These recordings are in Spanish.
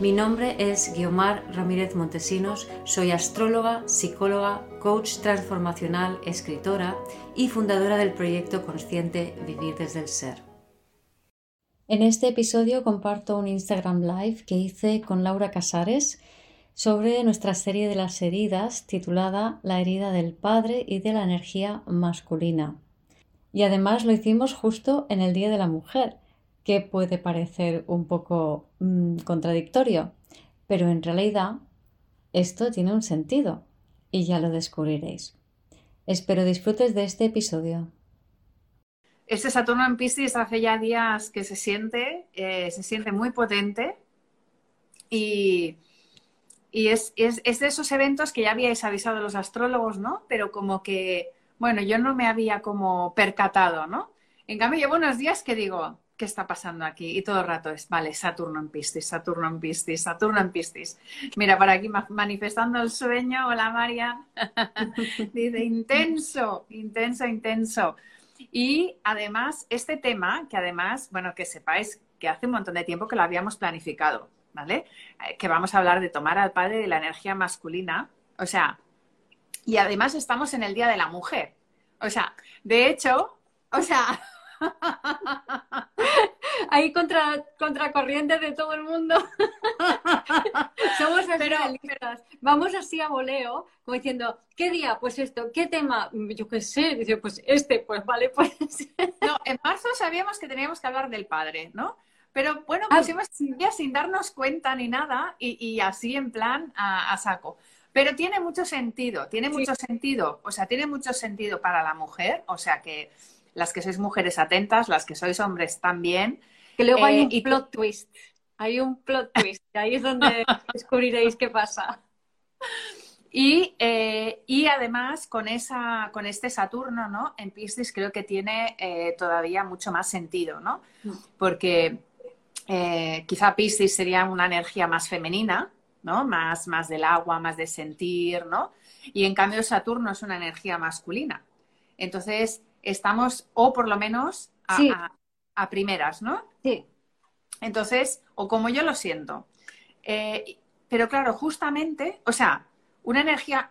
Mi nombre es Guiomar Ramírez Montesinos, soy astróloga, psicóloga, coach transformacional, escritora y fundadora del proyecto consciente Vivir desde el Ser. En este episodio comparto un Instagram Live que hice con Laura Casares sobre nuestra serie de las heridas titulada La herida del padre y de la energía masculina. Y además lo hicimos justo en el Día de la Mujer, que puede parecer un poco mm, contradictorio, pero en realidad esto tiene un sentido y ya lo descubriréis. Espero disfrutes de este episodio. Este Saturno en Piscis hace ya días que se siente, eh, se siente muy potente y, y es, es, es, de esos eventos que ya habíais avisado los astrólogos, ¿no? Pero como que, bueno, yo no me había como percatado, ¿no? En cambio, llevo unos días que digo, ¿qué está pasando aquí? Y todo el rato es, vale, Saturno en Piscis, Saturno en Piscis, Saturno en Piscis. Mira, para aquí manifestando el sueño, hola María, dice, intenso, intenso, intenso. Y además, este tema, que además, bueno, que sepáis que hace un montón de tiempo que lo habíamos planificado, ¿vale? Eh, que vamos a hablar de tomar al padre de la energía masculina, o sea, y además estamos en el Día de la Mujer. O sea, de hecho, o sea, Ahí contra, contracorriente de todo el mundo. Somos pero, Vamos así a voleo, como diciendo, ¿qué día? Pues esto, ¿qué tema? Yo qué sé, dice, pues este, pues vale, pues. no, en marzo sabíamos que teníamos que hablar del padre, ¿no? Pero bueno, ah, pusimos ya sin darnos cuenta ni nada y, así en plan a, saco. Pero tiene mucho sentido, tiene mucho sentido, o sea, tiene mucho sentido para la mujer, o sea que las que sois mujeres atentas, las que sois hombres también. Que luego hay eh, un plot twist. Hay un plot twist. Ahí es donde descubriréis qué pasa. Y, eh, y, además con, esa, con este Saturno ¿no? en Piscis creo que tiene eh, todavía mucho más sentido, ¿no? Porque quizá Piscis sería una energía más femenina, ¿no? Más, más del agua, más de sentir, ¿no? Y en cambio Saturno es una energía masculina. Entonces, estamos, o por lo menos a, primeras, ¿no? Sí. Entonces, o como yo lo siento. Eh, pero claro, justamente, o sea, una energía,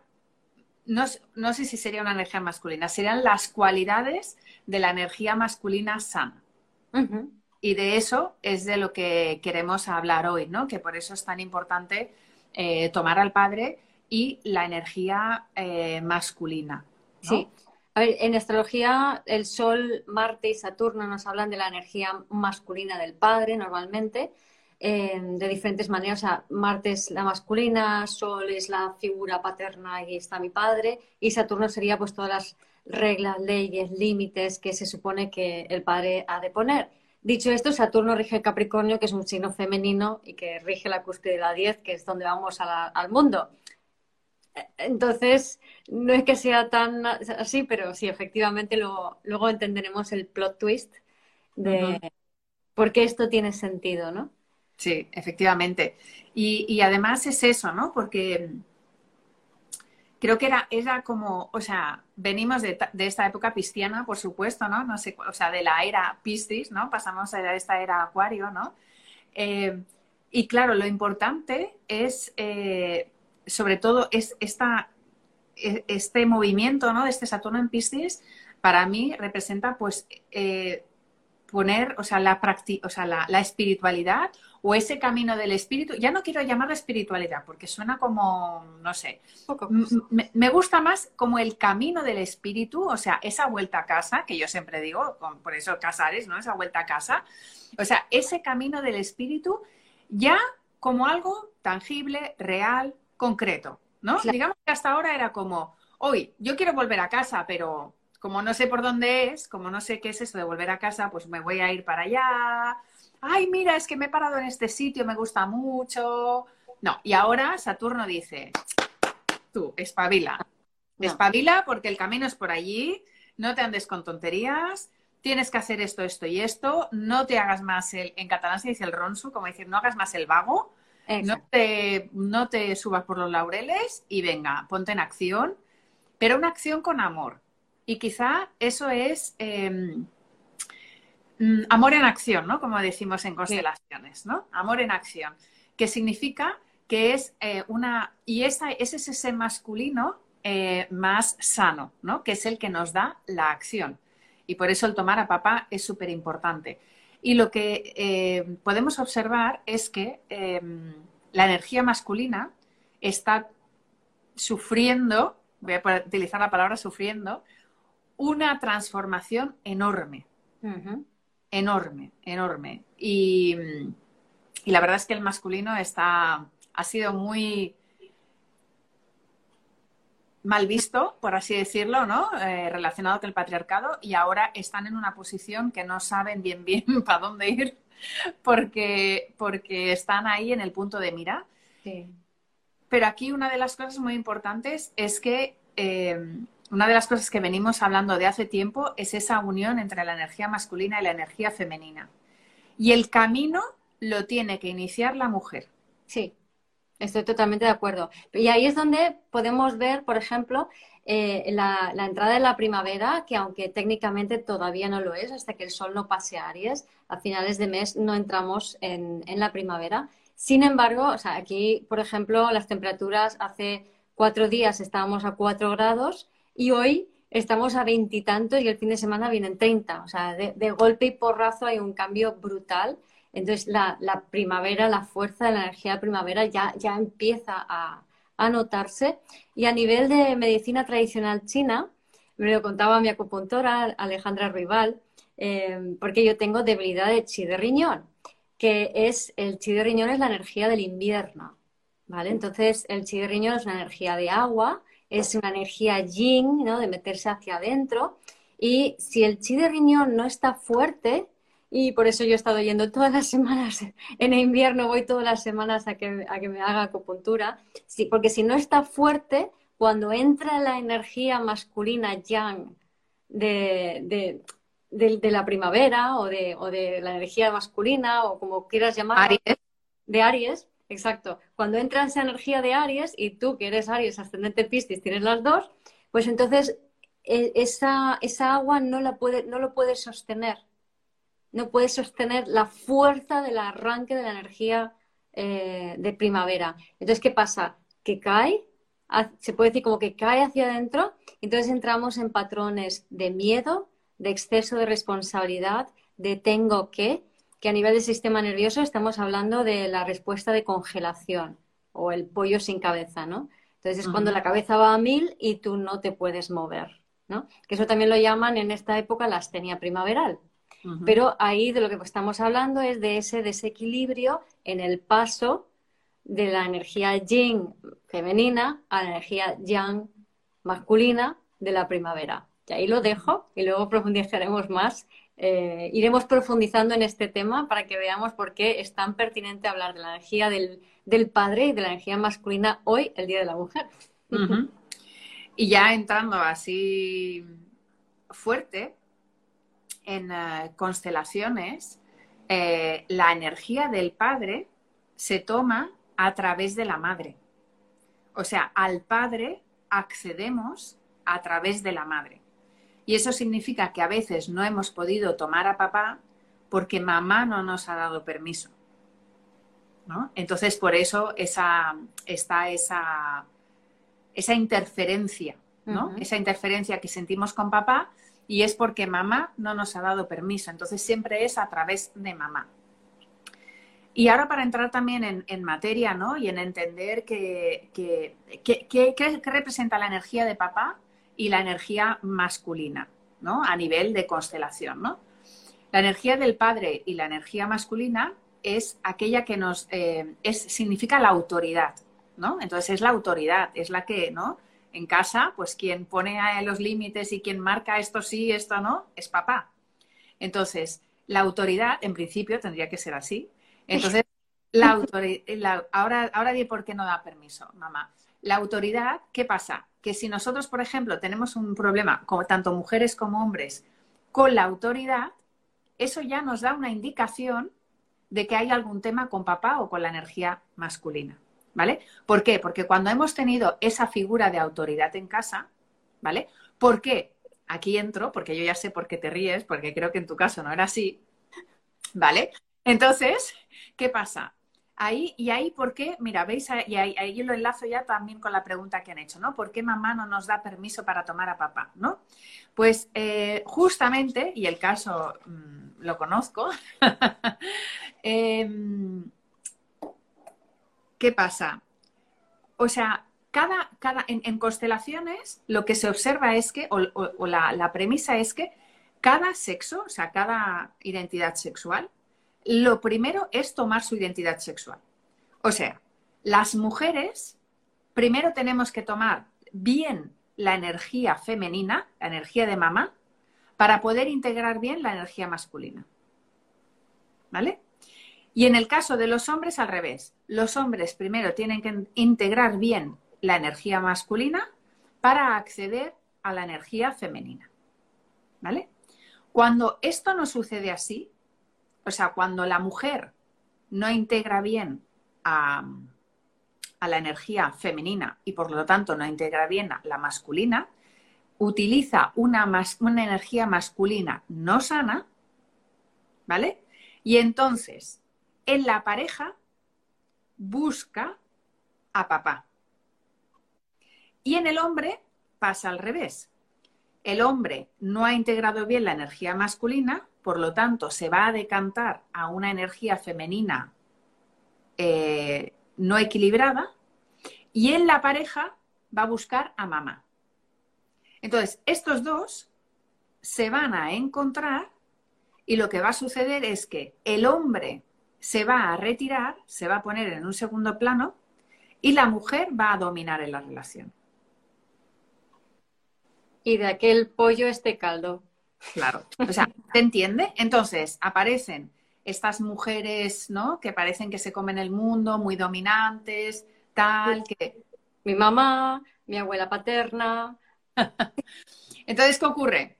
no, sé si sería una energía masculina, serían las cualidades de la energía masculina sana. Y de eso es de lo que queremos hablar hoy, ¿no? Que por eso es tan importante eh, tomar al padre y la energía eh, masculina. Sí, a ver, en astrología, el Sol, Marte y Saturno nos hablan de la energía masculina del padre normalmente, eh, de diferentes maneras. O sea, Marte es la masculina, Sol es la figura paterna y está mi padre, y Saturno sería pues todas las reglas, leyes, límites que se supone que el padre ha de poner. Dicho esto, Saturno rige Capricornio, que es un signo femenino y que rige la cúspide de la 10, que es donde vamos al mundo. Entonces, no es que sea tan así, pero sí, efectivamente luego, entenderemos el plot twist de por qué esto tiene sentido, ¿no? Sí, efectivamente. Y, además es eso, ¿no? Porque creo que era, era como, o sea, venimos de, esta época pisciana, por supuesto, ¿no? No sé, o sea, de la era Piscis, ¿no? Pasamos a esta era Acuario, ¿no? Eh, y claro, lo importante es eh, sobre todo es esta, e, este movimiento ¿no? de este Saturno en Piscis, para mí representa pues eh, poner, o sea, la, o sea la, espiritualidad o ese camino del espíritu. Ya no quiero llamarlo espiritualidad porque suena como, no sé, me, gusta más como el camino del espíritu, o sea, esa vuelta a casa, que yo siempre digo, por eso Casares, ¿no? Esa vuelta a casa. O sea, ese camino del espíritu ya como algo tangible, real, concreto, ¿no? Digamos que hasta ahora era como, hoy yo quiero volver a casa, pero como no sé por dónde es, como no sé qué es eso de volver a casa, pues me voy a ir para allá. Ay, mira, es que me he parado en este sitio, me gusta mucho, No, y ahora Saturno dice, tú, espabila. Espabila porque el camino es por allí, no te andes con tonterías, tienes que hacer esto, esto y esto, no te hagas más el, en catalán se dice el ronsu, como decir, no hagas más el vago, no te, no te, subas por los laureles y venga, ponte en acción, pero una acción con amor. Y quizá eso es em, mm, amor en acción, ¿no? Como decimos en constelaciones, ¿no? Amor en acción, que significa que es eh, una, y esa, ese es ese masculino eh, más sano, ¿no? Que es el que nos da la acción. Y por eso el tomar a papá es súper importante. Y lo que eh, podemos observar es que em, la energía masculina está sufriendo, voy a utilizar la palabra sufriendo, una transformación enorme. Enorme, enorme. Y, y, la verdad es que el masculino está, ha sido muy mal visto, por así decirlo, ¿no? Eh, relacionado con el patriarcado y ahora están en una posición que no saben bien bien para dónde ir porque, porque están ahí en el punto de mira. Pero aquí una de las cosas muy importantes es que eh, una de las cosas que venimos hablando de hace tiempo es esa unión entre la energía masculina y la energía femenina. Y el camino lo tiene que iniciar la mujer. Sí. Estoy totalmente de acuerdo. Y ahí es donde podemos ver, por ejemplo, eh, la, entrada de la primavera, que aunque técnicamente todavía no lo es, hasta que el sol no pase a Aries, a finales de mes no entramos en, la primavera. Sin embargo, aquí, por ejemplo, las temperaturas hace cuatro días estábamos a cuatro grados y hoy estamos a veintitantos y, el fin de semana vienen treinta. O sea, de, de golpe y porrazo hay un cambio brutal. Entonces, la, primavera, la fuerza de la energía de primavera ya, ya empieza a, notarse. Y a nivel de medicina tradicional china, me lo contaba mi acupuntora Alejandra Rival, eh, porque yo tengo debilidad de chi de riñón, que es el chi de riñón es la energía del invierno. ¿Vale? Entonces, el chi de riñón es una energía de agua, es una energía yin, ¿no? De meterse hacia adentro. Y si el chi de riñón no está fuerte, y por eso yo he estado yendo todas las semanas, en invierno voy todas las semanas a que, a que me haga acupuntura, sí, porque si no está fuerte, cuando entra la energía masculina yang de, de, la primavera o de, o de la energía masculina o como quieras llamarlo, de Aries, exacto, cuando entra esa energía de Aries y tú que eres Aries, ascendente Piscis, tienes las dos, pues entonces e, esa, esa agua no, la puede, no lo puedes sostener no puede sostener la fuerza del arranque de la energía eh, de primavera. Entonces, ¿qué pasa? Que cae, se puede decir como que cae hacia adentro, entonces entramos en patrones de miedo, de exceso de responsabilidad, de tengo que, que a nivel del sistema nervioso estamos hablando de la respuesta de congelación o el pollo sin cabeza, ¿no? Entonces es cuando la cabeza va a mil y tú no te puedes mover, ¿no? Que eso también lo llaman en esta época la astenia primaveral. Pero ahí de lo que estamos hablando es de ese desequilibrio en el paso de la energía yin femenina a la energía yang masculina de la primavera. Y ahí lo dejo y luego profundizaremos más. Eh, iremos profundizando en este tema para que veamos por qué es tan pertinente hablar de la energía del, padre y de la energía masculina hoy, el Día de la Mujer. Y ya entrando así fuerte, en eh, constelaciones, eh, la energía del padre se toma a través de la madre. O sea, al padre accedemos a través de la madre. Y eso significa que a veces no hemos podido tomar a papá porque mamá no nos ha dado permiso. Entonces, por eso esa, está esa, esa interferencia, ¿no? Esa interferencia que sentimos con papá y es porque mamá no nos ha dado permiso. Entonces siempre es a través de mamá. Y ahora para entrar también en, materia, ¿no? Y en entender qué representa la energía de papá y la energía masculina, ¿no? A nivel de constelación, ¿no? La energía del padre y la energía masculina es aquella que nos eh, es, significa la autoridad, ¿no? Entonces es la autoridad, es la que, ¿no? En casa, pues quien pone los límites y quien marca esto sí, esto no, es papá. Entonces, la autoridad, en principio, tendría que ser así. Entonces, La autoridad, ahora, ahora di por qué no da permiso, mamá. La autoridad, ¿qué pasa? Que si nosotros, por ejemplo, tenemos un problema, como tanto mujeres como hombres, con la autoridad, eso ya nos da una indicación de que hay algún tema con papá o con la energía masculina. ¿Vale? ¿Por qué? Porque cuando hemos tenido esa figura de autoridad en casa, ¿vale? ¿Por qué? Aquí entro, porque yo ya sé por qué te ríes, porque creo que en tu caso no era así, ¿vale? Entonces, ¿qué pasa? Ahí, y ahí, ¿por qué? Mira, veis, y ahí, lo enlazo ya también con la pregunta que han hecho, ¿no? ¿Por qué mamá no nos da permiso para tomar a papá, ¿no? Pues eh, justamente, y el caso mm, lo conozco, em, ¿qué pasa? O sea, cada, cada, en, constelaciones lo que se observa es que, o, la, la premisa es que cada sexo, o sea, cada identidad sexual, lo primero es tomar su identidad sexual. O sea, las mujeres primero tenemos que tomar bien la energía femenina, la energía de mamá, para poder integrar bien la energía masculina. ¿Vale? Y en el caso de los hombres, al revés. Los hombres primero tienen que integrar bien la energía masculina para acceder a la energía femenina. ¿Vale? Cuando esto no sucede así, o sea, cuando la mujer no integra bien a, la energía femenina y por lo tanto no integra bien a la masculina, utiliza una, energía masculina no sana, ¿vale? Y entonces, en la pareja, busca a papá. Y en el hombre pasa al revés. El hombre no ha integrado bien la energía masculina, por lo tanto, se va a decantar a una energía femenina eh, no equilibrada y en la pareja va a buscar a mamá. Entonces, estos dos se van a encontrar y lo que va a suceder es que el hombre se va a retirar, se va a poner en un segundo plano y la mujer va a dominar en la relación. Y de aquel pollo este caldo. Claro. O sea, ¿te entiende? Entonces, aparecen estas mujeres, ¿no? Que parecen que se comen el mundo, muy dominantes, tal, que... Mi mamá, mi abuela paterna. Entonces, ¿qué ocurre?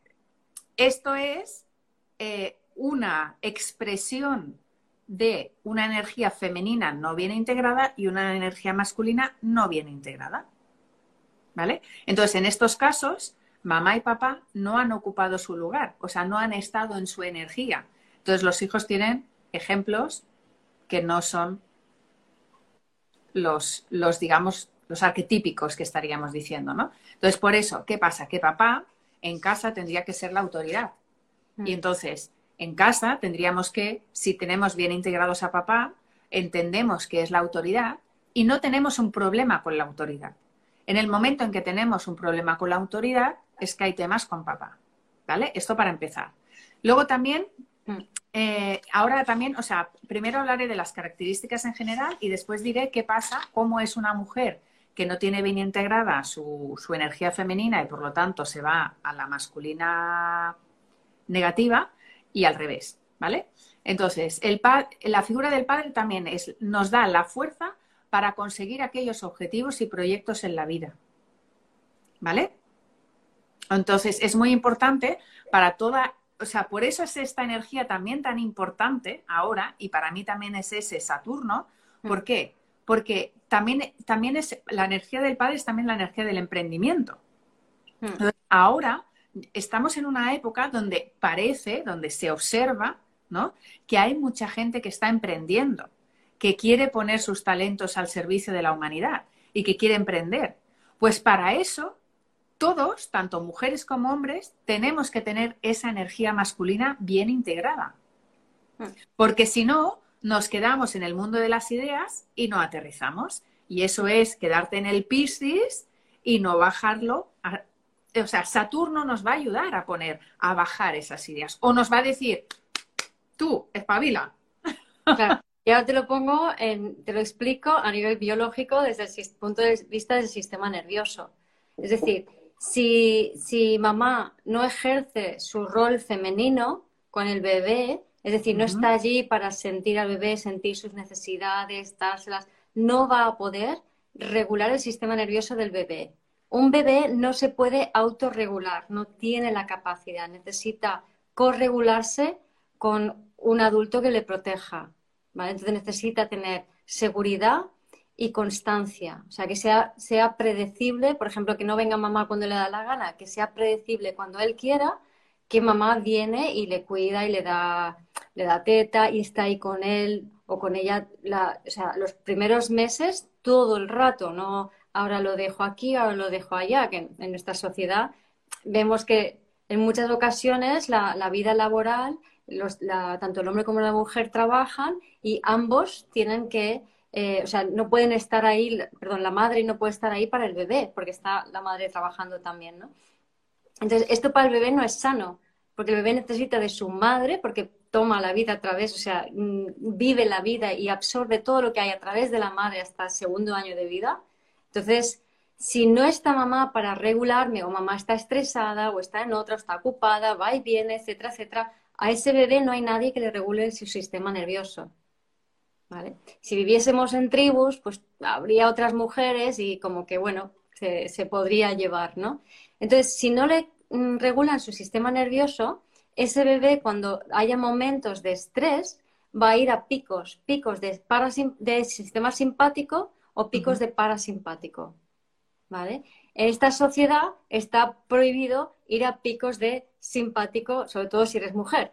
Esto es eh, una expresión de una energía femenina no bien integrada y una energía masculina no bien integrada. ¿Vale? Entonces, en estos casos, mamá y papá no han ocupado su lugar, o sea, no han estado en su energía. Entonces los hijos tienen ejemplos que no son los, los digamos, los arquetípicos que estaríamos diciendo, ¿no? Entonces, por eso, ¿qué pasa? Que papá en casa tendría que ser la autoridad. Y mm. entonces, en casa tendríamos que, si tenemos bien integrados a papá, entendemos que es la autoridad y no tenemos un problema con la autoridad. En el momento en que tenemos un problema con la autoridad, es que hay temas con papá. ¿Vale? Esto para empezar. Luego también, mm. eh, ahora también, o sea, primero hablaré de las características en general y después diré qué pasa, cómo es una mujer que no tiene bien integrada su, energía femenina y por lo tanto se va a la masculina negativa y al revés, ¿vale? Entonces, el la figura del padre también es, nos da la fuerza para conseguir aquellos objetivos y proyectos en la vida, ¿vale? Entonces, es muy importante para toda, o sea, por eso es esta energía también tan importante ahora, y para mí también es ese Saturno. Mm. ¿Por qué? Porque también, también es, la energía del padre es también la energía del emprendimiento. Mm. ahora estamos en una época donde parece, donde se observa, ¿no? Que hay mucha gente que está emprendiendo, que quiere poner sus talentos al servicio de la humanidad y que quiere emprender. Pues para eso todos, tanto mujeres como hombres, tenemos que tener esa energía masculina bien integrada. Hmm. Porque si no, nos quedamos en el mundo de las ideas y no aterrizamos. Y eso es quedarte en el Piscis y no bajarlo. O sea, Saturno nos va a ayudar a poner, a bajar esas ideas. O nos va a decir, tú, espabila. Claro. Y ahora te lo pongo, en, te lo explico a nivel biológico desde el punto de vista del sistema nervioso. Es decir, si, si mamá no ejerce su rol femenino con el bebé, Es decir, no está allí para sentir al bebé, sentir sus necesidades, dárselas. No va a poder regular el sistema nervioso del bebé. Un bebé no se puede autorregular, no tiene la capacidad, necesita corregularse con un adulto que le proteja. Entonces necesita tener seguridad y constancia, o sea, que sea, predecible, por ejemplo, que no venga mamá cuando le da la gana, que sea predecible cuando él quiera, que mamá viene y le cuida y le da, le da teta y está ahí con él o con ella, o sea, los primeros meses todo el rato, no ahora lo dejo aquí, ahora lo dejo allá, que en, nuestra sociedad vemos que en muchas ocasiones la, la vida laboral, los, la, tanto el hombre como la mujer trabajan y ambos tienen que eh, o sea, no pueden estar ahí, perdón, la madre no puede estar ahí para el bebé, porque está la madre trabajando también, ¿no? Entonces, esto para el bebé no es sano, porque el bebé necesita de su madre, porque toma la vida a través, o sea, mm, vive la vida y absorbe todo lo que hay a través de la madre hasta el segundo año de vida. Entonces, si no está mamá para regularme, o mamá está estresada, o está en otra, o está ocupada, va y viene, etcétera, etcétera, a ese bebé no hay nadie que le regule su sistema nervioso. Si viviésemos en tribus, pues habría otras mujeres y como que, bueno, se, podría llevar, ¿no? Entonces, si no le mm, regulan su sistema nervioso, ese bebé cuando haya momentos de estrés va a ir a picos, picos de, de sistema simpático o picos de parasimpático, ¿vale? En esta sociedad está prohibido ir a picos de simpático, sobre todo si eres mujer,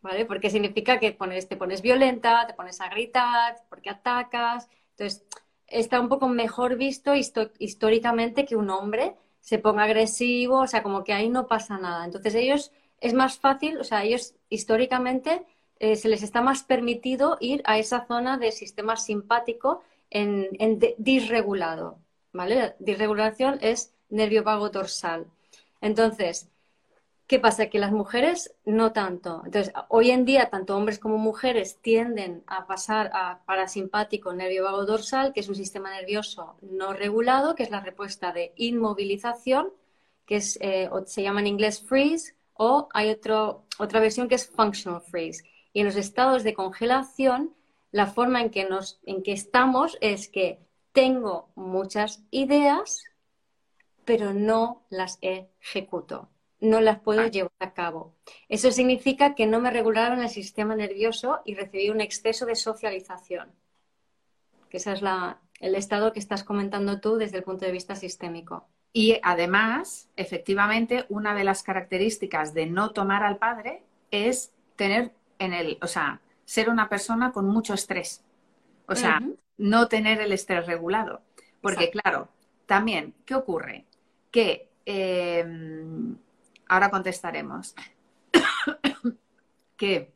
¿vale? Porque significa que pones, te pones violenta, te pones a gritar, porque atacas. Entonces, está un poco mejor visto históricamente que un hombre se ponga agresivo, o sea, como que ahí no pasa nada. Entonces, ellos es más fácil, o sea, ellos históricamente eh, se les está más permitido ir a esa zona del sistema simpático en, disregulado, ¿vale? Disregulación es nervio vago dorsal. Entonces, ¿Qué pasa? Que las mujeres no tanto. Entonces, hoy en día, tanto hombres como mujeres tienden a pasar a parasimpático nervio vago dorsal, que es un sistema nervioso no regulado, que es la respuesta de inmovilización, que es, eh, se llama en inglés freeze, o hay otro, otra versión que es functional freeze. Y en los estados de congelación, la forma en que, nos, en que estamos es que tengo muchas ideas, pero no las ejecuto no las puedo llevar a cabo. Eso significa que no me regularon el sistema nervioso y recibí un exceso de socialización. Que ese es el estado que estás comentando tú desde el punto de vista sistémico. Y además, efectivamente, una de las características de no tomar al padre es tener en el, o sea, ser una persona con mucho estrés. O sea, no tener el estrés regulado. Porque, claro, también, ¿qué ocurre? Que em, Ahora contestaremos. que.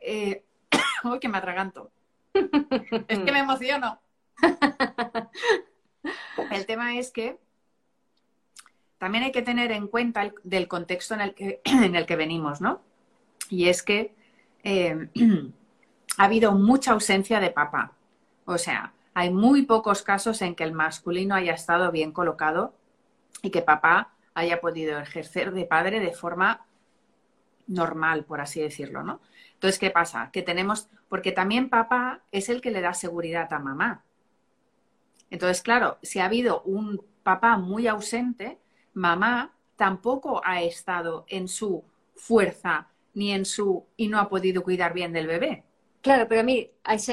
Eh, uy, que me atraganto. es que me emociono. el tema es que también hay que tener en cuenta el, del contexto en el, que, en el que venimos, ¿no? Y es que eh, ha habido mucha ausencia de papá. O sea, hay muy pocos casos en que el masculino haya estado bien colocado y que papá haya podido ejercer de padre de forma normal, por así decirlo, ¿no? Entonces, ¿qué pasa? Que tenemos, porque también papá es el que le da seguridad a mamá. Entonces, claro, si ha habido un papá muy ausente, mamá tampoco ha estado en su fuerza ni en su y no ha podido cuidar bien del bebé. Claro, pero a mí,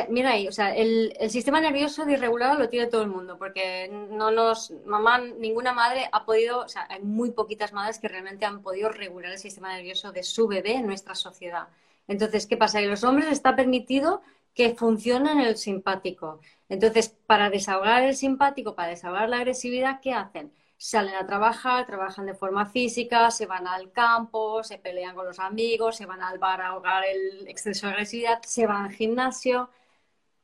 mira ahí, o sea, el, sistema nervioso disregulado lo tiene todo el mundo, porque no nos, mamá, ninguna madre ha podido, o sea, hay muy poquitas madres que realmente han podido regular el sistema nervioso de su bebé en nuestra sociedad. Entonces, ¿qué pasa? Que los hombres está permitido que funcione en el simpático. Entonces, para desahogar el simpático, para desahogar la agresividad, ¿qué hacen? Salen a trabajar, trabajan de forma física, se van al campo, se pelean con los amigos, se van al bar a ahogar el exceso de agresividad, se van al gimnasio,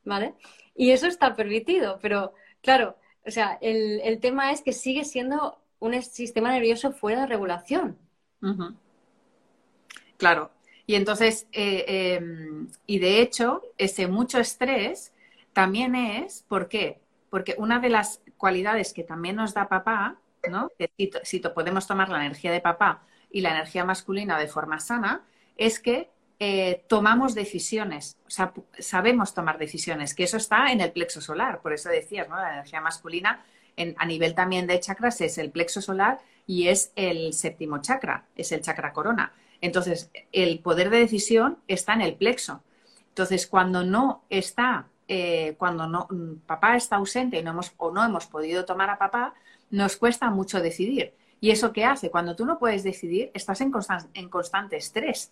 ¿vale? Y eso está permitido, pero claro, o sea, el, tema es que sigue siendo un sistema nervioso fuera de regulación. Claro. Y entonces, eh, em, y de hecho, ese mucho estrés también es, ¿por qué? Porque una de las cualidades que también nos da papá que si, podemos tomar la energía de papá y la energía masculina de forma sana, es que eh, tomamos decisiones, o sea, sabemos tomar decisiones, que eso está en el plexo solar, por eso decías, ¿no? La energía masculina a nivel también de chakras es el plexo solar y es el séptimo chakra, es el chakra corona. Entonces, el poder de decisión está en el plexo. Entonces, cuando no está, eh, cuando no, papá está ausente y no hemos, o no hemos podido tomar a papá, nos cuesta mucho decidir. ¿Y eso qué hace? Cuando tú no puedes decidir, estás en, en constante estrés.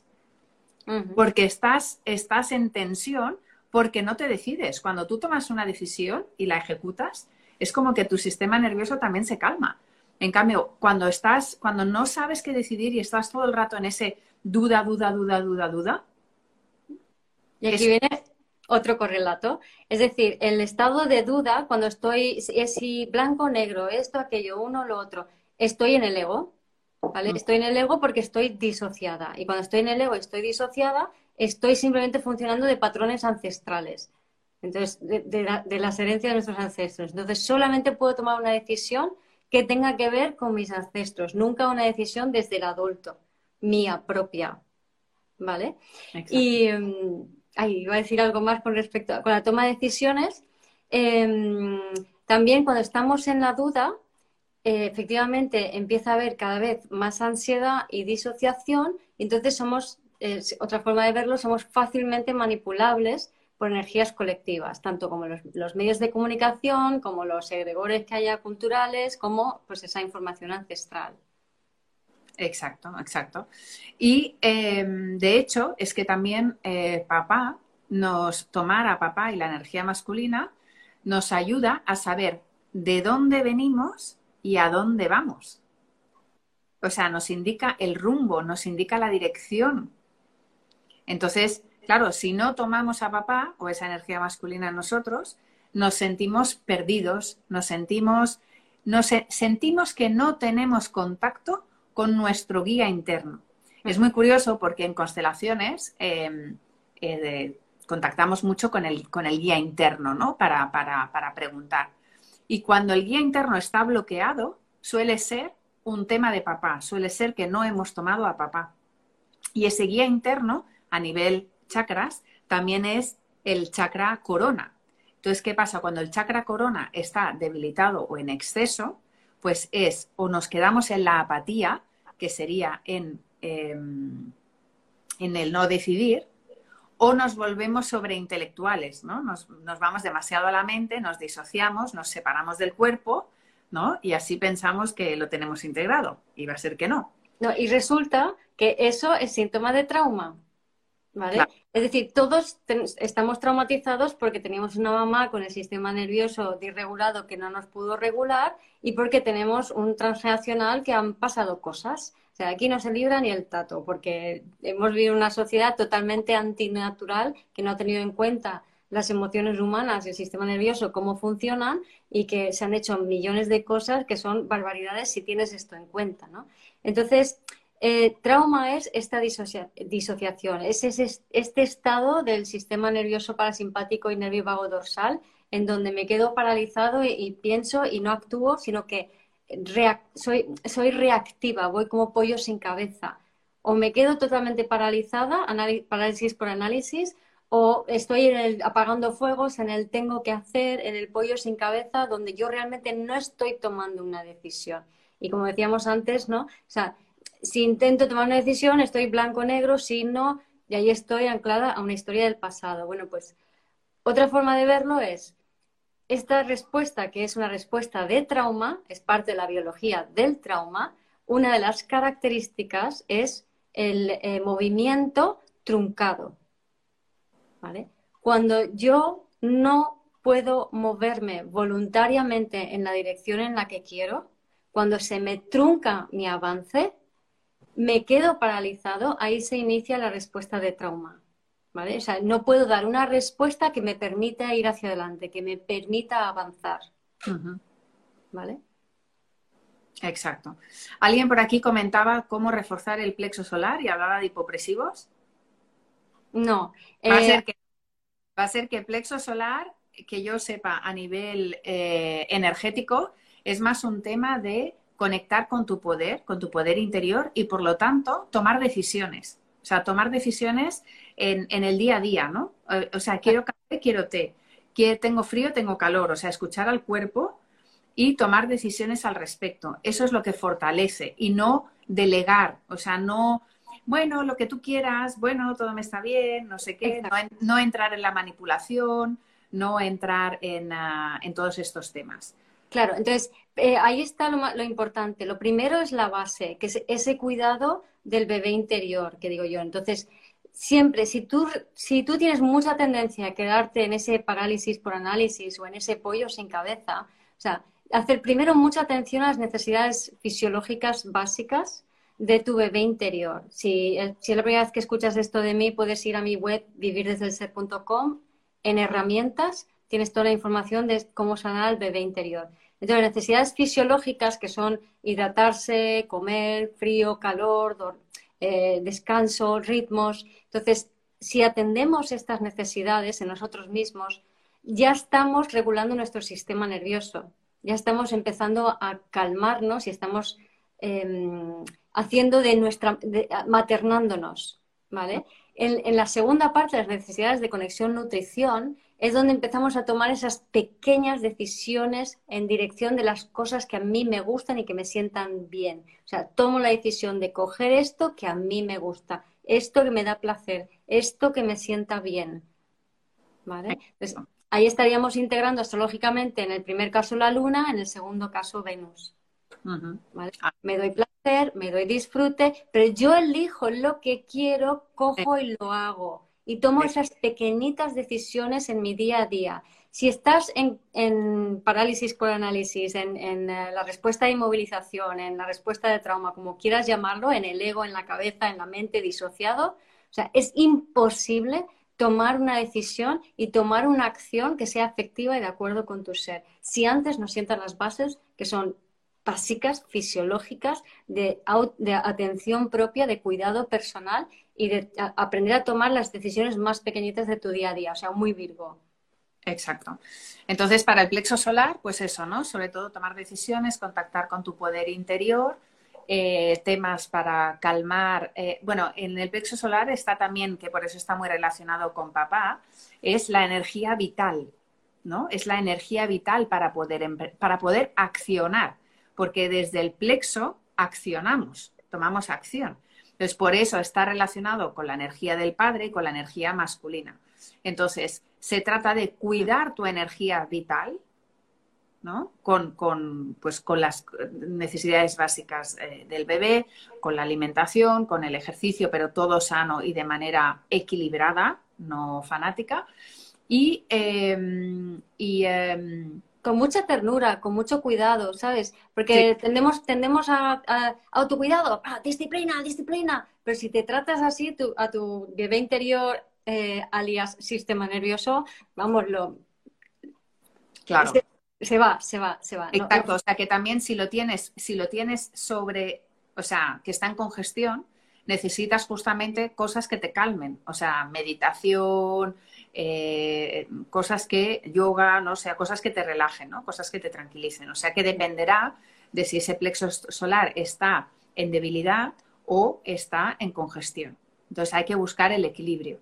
Porque estás, estás en tensión porque no te decides. Cuando tú tomas una decisión y la ejecutas, es como que tu sistema nervioso también se calma. En cambio, cuando estás, cuando no sabes qué decidir y estás todo el rato en ese duda, duda, duda, duda, duda. Y aquí viene otro correlato. Es decir, el estado de duda, cuando estoy, es si blanco o negro, esto, aquello, uno, lo otro, estoy en el ego. ¿Vale? Mm. Estoy en el ego porque estoy disociada. Y cuando estoy en el ego y estoy disociada, estoy simplemente funcionando de patrones ancestrales. Entonces, de, las herencias de nuestros ancestros. Entonces, solamente puedo tomar una decisión que tenga que ver con mis ancestros, nunca una decisión desde el adulto, mía propia. ¿Vale? Y mm, iba a decir algo más con respecto a la toma de decisiones. Em, también cuando estamos en la duda, eh, efectivamente empieza a haber cada vez más ansiedad y disociación, y entonces somos, otra forma de verlo, somos fácilmente manipulables por energías colectivas, tanto como los, medios de comunicación, como los egregores que haya culturales, como pues esa información ancestral. Exacto, exacto. Y em, de hecho es que también eh, papá nos tomar a papá y la energía masculina nos ayuda a saber de dónde venimos y a dónde vamos. O sea, nos indica el rumbo, nos indica la dirección. Entonces, Claro, si no tomamos a papá o esa energía masculina nosotros, nos sentimos perdidos, nos sentimos, nos sentimos que no tenemos contacto con nuestro guía interno. Es muy curioso porque en constelaciones em, eh, contactamos mucho con el, con el guía interno, ¿no? Para, para, para preguntar. Y cuando el guía interno está bloqueado, suele ser un tema de papá, suele ser que no hemos tomado a papá. Y ese guía interno, a nivel chakras, también es el chakra corona. Entonces, ¿qué pasa? Cuando el chakra corona está debilitado o en exceso, pues es o nos quedamos en la apatía, que sería en, em, en el no decidir, o nos volvemos sobreintelectuales, ¿no? Nos, nos, vamos demasiado a la mente, nos disociamos, nos separamos del cuerpo, ¿no? Y así pensamos que lo tenemos integrado. Y va a ser que no. No, y resulta que eso es síntoma de trauma. ¿Vale? Es decir, todos estamos traumatizados porque teníamos una mamá con el sistema nervioso disregulado que no nos pudo regular y porque tenemos un transgeneracional que han pasado cosas. O sea, aquí no se libra ni el tato porque hemos vivido una sociedad totalmente antinatural que no ha tenido en cuenta las emociones humanas y el sistema nervioso, cómo funcionan y que se han hecho millones de cosas que son barbaridades si tienes esto en cuenta, ¿no? Entonces, eh, trauma es esta disociación, es este estado del sistema nervioso parasimpático y nervio vago dorsal en donde me quedo paralizado y, pienso y no actúo, sino que soy, reactiva, voy como pollo sin cabeza. O me quedo totalmente paralizada, parálisis por análisis, o estoy en el, apagando fuegos, en el tengo que hacer, en el pollo sin cabeza, donde yo realmente no estoy tomando una decisión. Y como decíamos antes, ¿no? O sea, si intento tomar una decisión, estoy blanco-negro, si no, y ahí estoy anclada a una historia del pasado. Bueno, pues otra forma de verlo es esta respuesta, que es una respuesta de trauma, es parte de la biología del trauma, una de las características es el eh, movimiento truncado. Cuando yo no puedo moverme voluntariamente en la dirección en la que quiero, cuando se me trunca mi avance, me quedo paralizado, ahí se inicia la respuesta de trauma. ¿Vale? O sea, no puedo dar una respuesta que me permita ir hacia adelante, que me permita avanzar. ¿Vale? Exacto. Alguien por aquí comentaba cómo reforzar el plexo solar y hablaba de hipopresivos. No. Va, a, ser eh, que, va a ser que plexo solar, que yo sepa a nivel eh, energético, es más un tema de conectar con tu poder, con tu poder interior y por lo tanto tomar decisiones. O sea, tomar decisiones en, el día a día, ¿no? O sea, quiero café, quiero té. tengo frío, tengo calor. O sea, escuchar al cuerpo y tomar decisiones al respecto. Eso es lo que fortalece y no delegar. O sea, no, bueno, lo que tú quieras, bueno, todo me está bien, no sé qué. No, entrar en la manipulación, no entrar en, ah, en todos estos temas. Claro, entonces eh, ahí está lo, importante. Lo primero es la base, que es ese cuidado del bebé interior, que digo yo. Entonces, siempre, si tú, si tú tienes mucha tendencia a quedarte en ese parálisis por análisis o en ese pollo sin cabeza, o sea, hacer primero mucha atención a las necesidades fisiológicas básicas de tu bebé interior. Si, si es la primera vez que escuchas esto de mí, puedes ir a mi web vivirdesdelser.com en herramientas tienes toda la información de cómo sanar al bebé interior. Entonces, necesidades fisiológicas que son hidratarse, comer, frío, calor, eh, descanso, ritmos. Entonces, si atendemos estas necesidades en nosotros mismos, ya estamos regulando nuestro sistema nervioso, ya estamos empezando a calmarnos y estamos em, haciendo de nuestra, maternándonos, ¿vale? En, en, la segunda parte, las necesidades de conexión nutrición, es donde empezamos a tomar esas pequeñas decisiones en dirección de las cosas que a mí me gustan y que me sientan bien. O sea, tomo la decisión de coger esto que a mí me gusta, esto que me da placer, esto que me sienta bien. ¿Vale? ahí estaríamos integrando astrológicamente en el primer caso la luna, en el segundo caso Venus. Ah. Me doy placer, me doy disfrute, pero yo elijo lo que quiero, cojo y lo hago y tomo esas pequeñitas decisiones en mi día a día. Si estás en, parálisis por análisis, en, eh, la respuesta de inmovilización, en la respuesta de trauma, como quieras llamarlo, en el ego, en la cabeza, en la mente, disociado, o sea, es imposible tomar una decisión y tomar una acción que sea efectiva y de acuerdo con tu ser. Si antes no sientas las bases que son básicas, fisiológicas, de, de atención propia, de cuidado personal y de aprender a tomar las decisiones más pequeñitas de tu día a día, o sea, muy Virgo. Exacto. Entonces, para el plexo solar, pues eso, ¿no? Sobre todo tomar decisiones, contactar con tu poder interior, eh, temas para calmar. Eh, bueno, en el plexo solar está también, que por eso está muy relacionado con papá, es la energía vital, ¿no? Es la energía vital para poder, para poder accionar, porque desde el plexo accionamos, tomamos acción. Entonces, por eso está relacionado con la energía del padre y con la energía masculina. Entonces, se trata de cuidar tu energía vital, ¿no? Con, pues, con las necesidades básicas eh, del bebé, con la alimentación, con el ejercicio, pero todo sano y de manera equilibrada, no fanática. Y, em, em, con mucha ternura, con mucho cuidado, ¿sabes? Porque tendemos, tendemos a, autocuidado, ah, disciplina, disciplina. Pero si te tratas así a tu bebé interior, eh, alias sistema nervioso, vamos, lo... Claro. Se, va, se va, se va. Exacto, o sea que también si lo tienes, si lo tienes sobre, o sea, que está en congestión, necesitas justamente cosas que te calmen, o sea, meditación, eh, cosas que, yoga, no sea, cosas que te relajen, ¿no? Cosas que te tranquilicen. O sea que dependerá de si ese plexo solar está en debilidad o está en congestión. Entonces hay que buscar el equilibrio.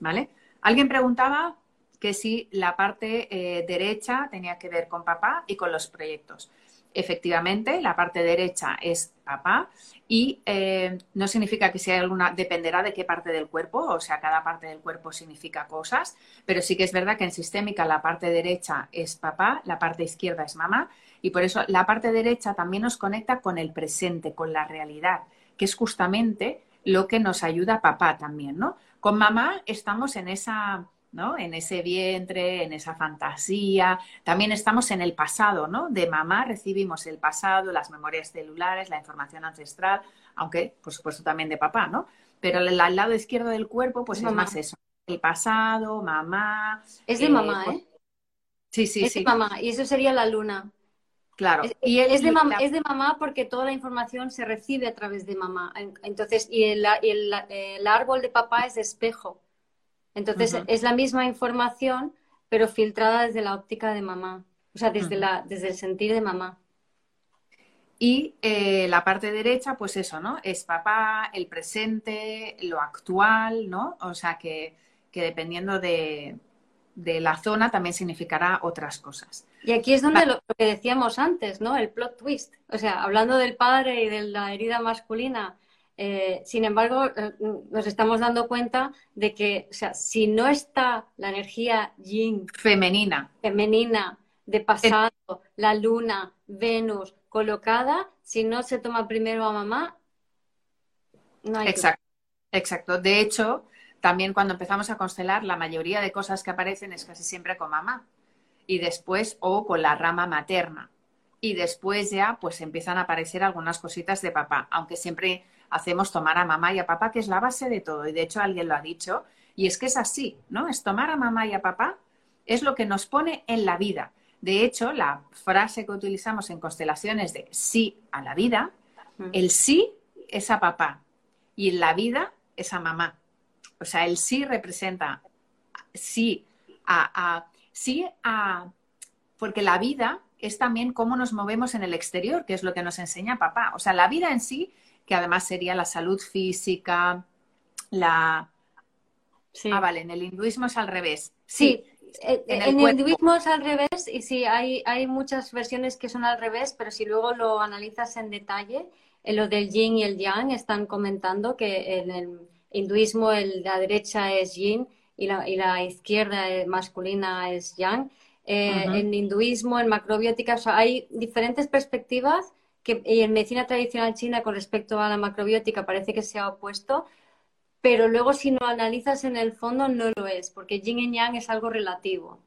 ¿Vale? Alguien preguntaba que si la parte eh, derecha tenía que ver con papá y con los proyectos. Efectivamente, la parte derecha es papá y eh, no significa que sea alguna, dependerá de qué parte del cuerpo, o sea, cada parte del cuerpo significa cosas, pero sí que es verdad que en sistémica la parte derecha es papá, la parte izquierda es mamá y por eso la parte derecha también nos conecta con el presente, con la realidad, que es justamente lo que nos ayuda papá también, ¿no? Con mamá estamos en esa ¿no? En ese vientre, en esa fantasía. También estamos en el pasado, ¿no? De mamá recibimos el pasado, las memorias celulares, la información ancestral, aunque, por supuesto, también de papá, ¿no? Pero al lado izquierdo del cuerpo, pues es, más eso. El pasado, mamá. Es de eh, mamá, pues ¿eh? Sí, sí, es De mamá, y eso sería la luna. Claro. y es, de mamá, es de mamá porque toda la información se recibe a través de mamá. Entonces, y el, el árbol de papá es de espejo. Entonces, es la misma información, pero filtrada desde la óptica de mamá, o sea, desde, la, desde el sentir de mamá. Y eh, la parte derecha, pues eso, ¿no? Es papá, el presente, lo actual, ¿no? O sea que, dependiendo de, la zona también significará otras cosas. Y aquí es donde lo, que decíamos antes, ¿no? El plot twist. O sea, hablando del padre y de la herida masculina, eh, sin embargo, eh, nos estamos dando cuenta de que, o sea, si no está la energía yin femenina, femenina de pasado, la luna, Venus, colocada, si no se toma primero a mamá, no hay. Exacto, exacto. De hecho, también cuando empezamos a constelar, la mayoría de cosas que aparecen es casi siempre con mamá. Y después, o con la rama materna. Y después ya, pues empiezan a aparecer algunas cositas de papá, aunque siempre hacemos tomar a mamá y a papá, que es la base de todo. Y de hecho alguien lo ha dicho, y es que es así, ¿no? Es tomar a mamá y a papá, es lo que nos pone en la vida. De hecho, la frase que utilizamos en constelaciones de sí a la vida, el sí es a papá y la vida es a mamá. O sea, el sí representa sí a, sí a porque la vida es también cómo nos movemos en el exterior, que es lo que nos enseña papá. O sea, la vida en sí, que además sería la salud física, la... Sí. Ah, vale, en el hinduismo es al revés. sí eh, en el, hinduismo es al revés y sí, hay, hay muchas versiones que son al revés, pero si luego lo analizas en detalle, en lo del yin y el yang están comentando que en el hinduismo el, la derecha es yin y la, y la izquierda masculina es yang. Eh, en hinduismo, en macrobiótica, hay diferentes perspectivas que y en medicina tradicional china con respecto a la macrobiótica parece que se ha opuesto, pero luego si lo analizas en el fondo no lo es, porque yin y yang es algo relativo.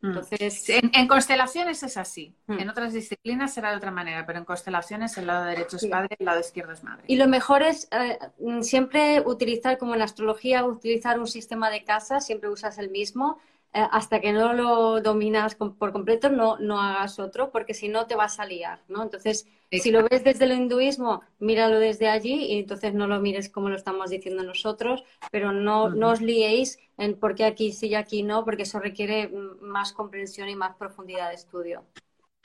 Mm. Entonces, en, constelaciones es así. Mm. En otras disciplinas será de otra manera, pero en constelaciones el lado derecho es padre el lado izquierdo es madre. Y lo mejor es eh, siempre utilizar, como en astrología, utilizar un sistema de casa, siempre usas el mismo. Eh, hasta que no lo dominas por completo, no, no hagas otro, porque si no te vas a liar, ¿no? Entonces, si lo ves desde el hinduismo, míralo desde allí y entonces no lo mires como lo estamos diciendo nosotros, pero no, no os liéis en por qué aquí sí y aquí no, porque eso requiere más comprensión y más profundidad de estudio.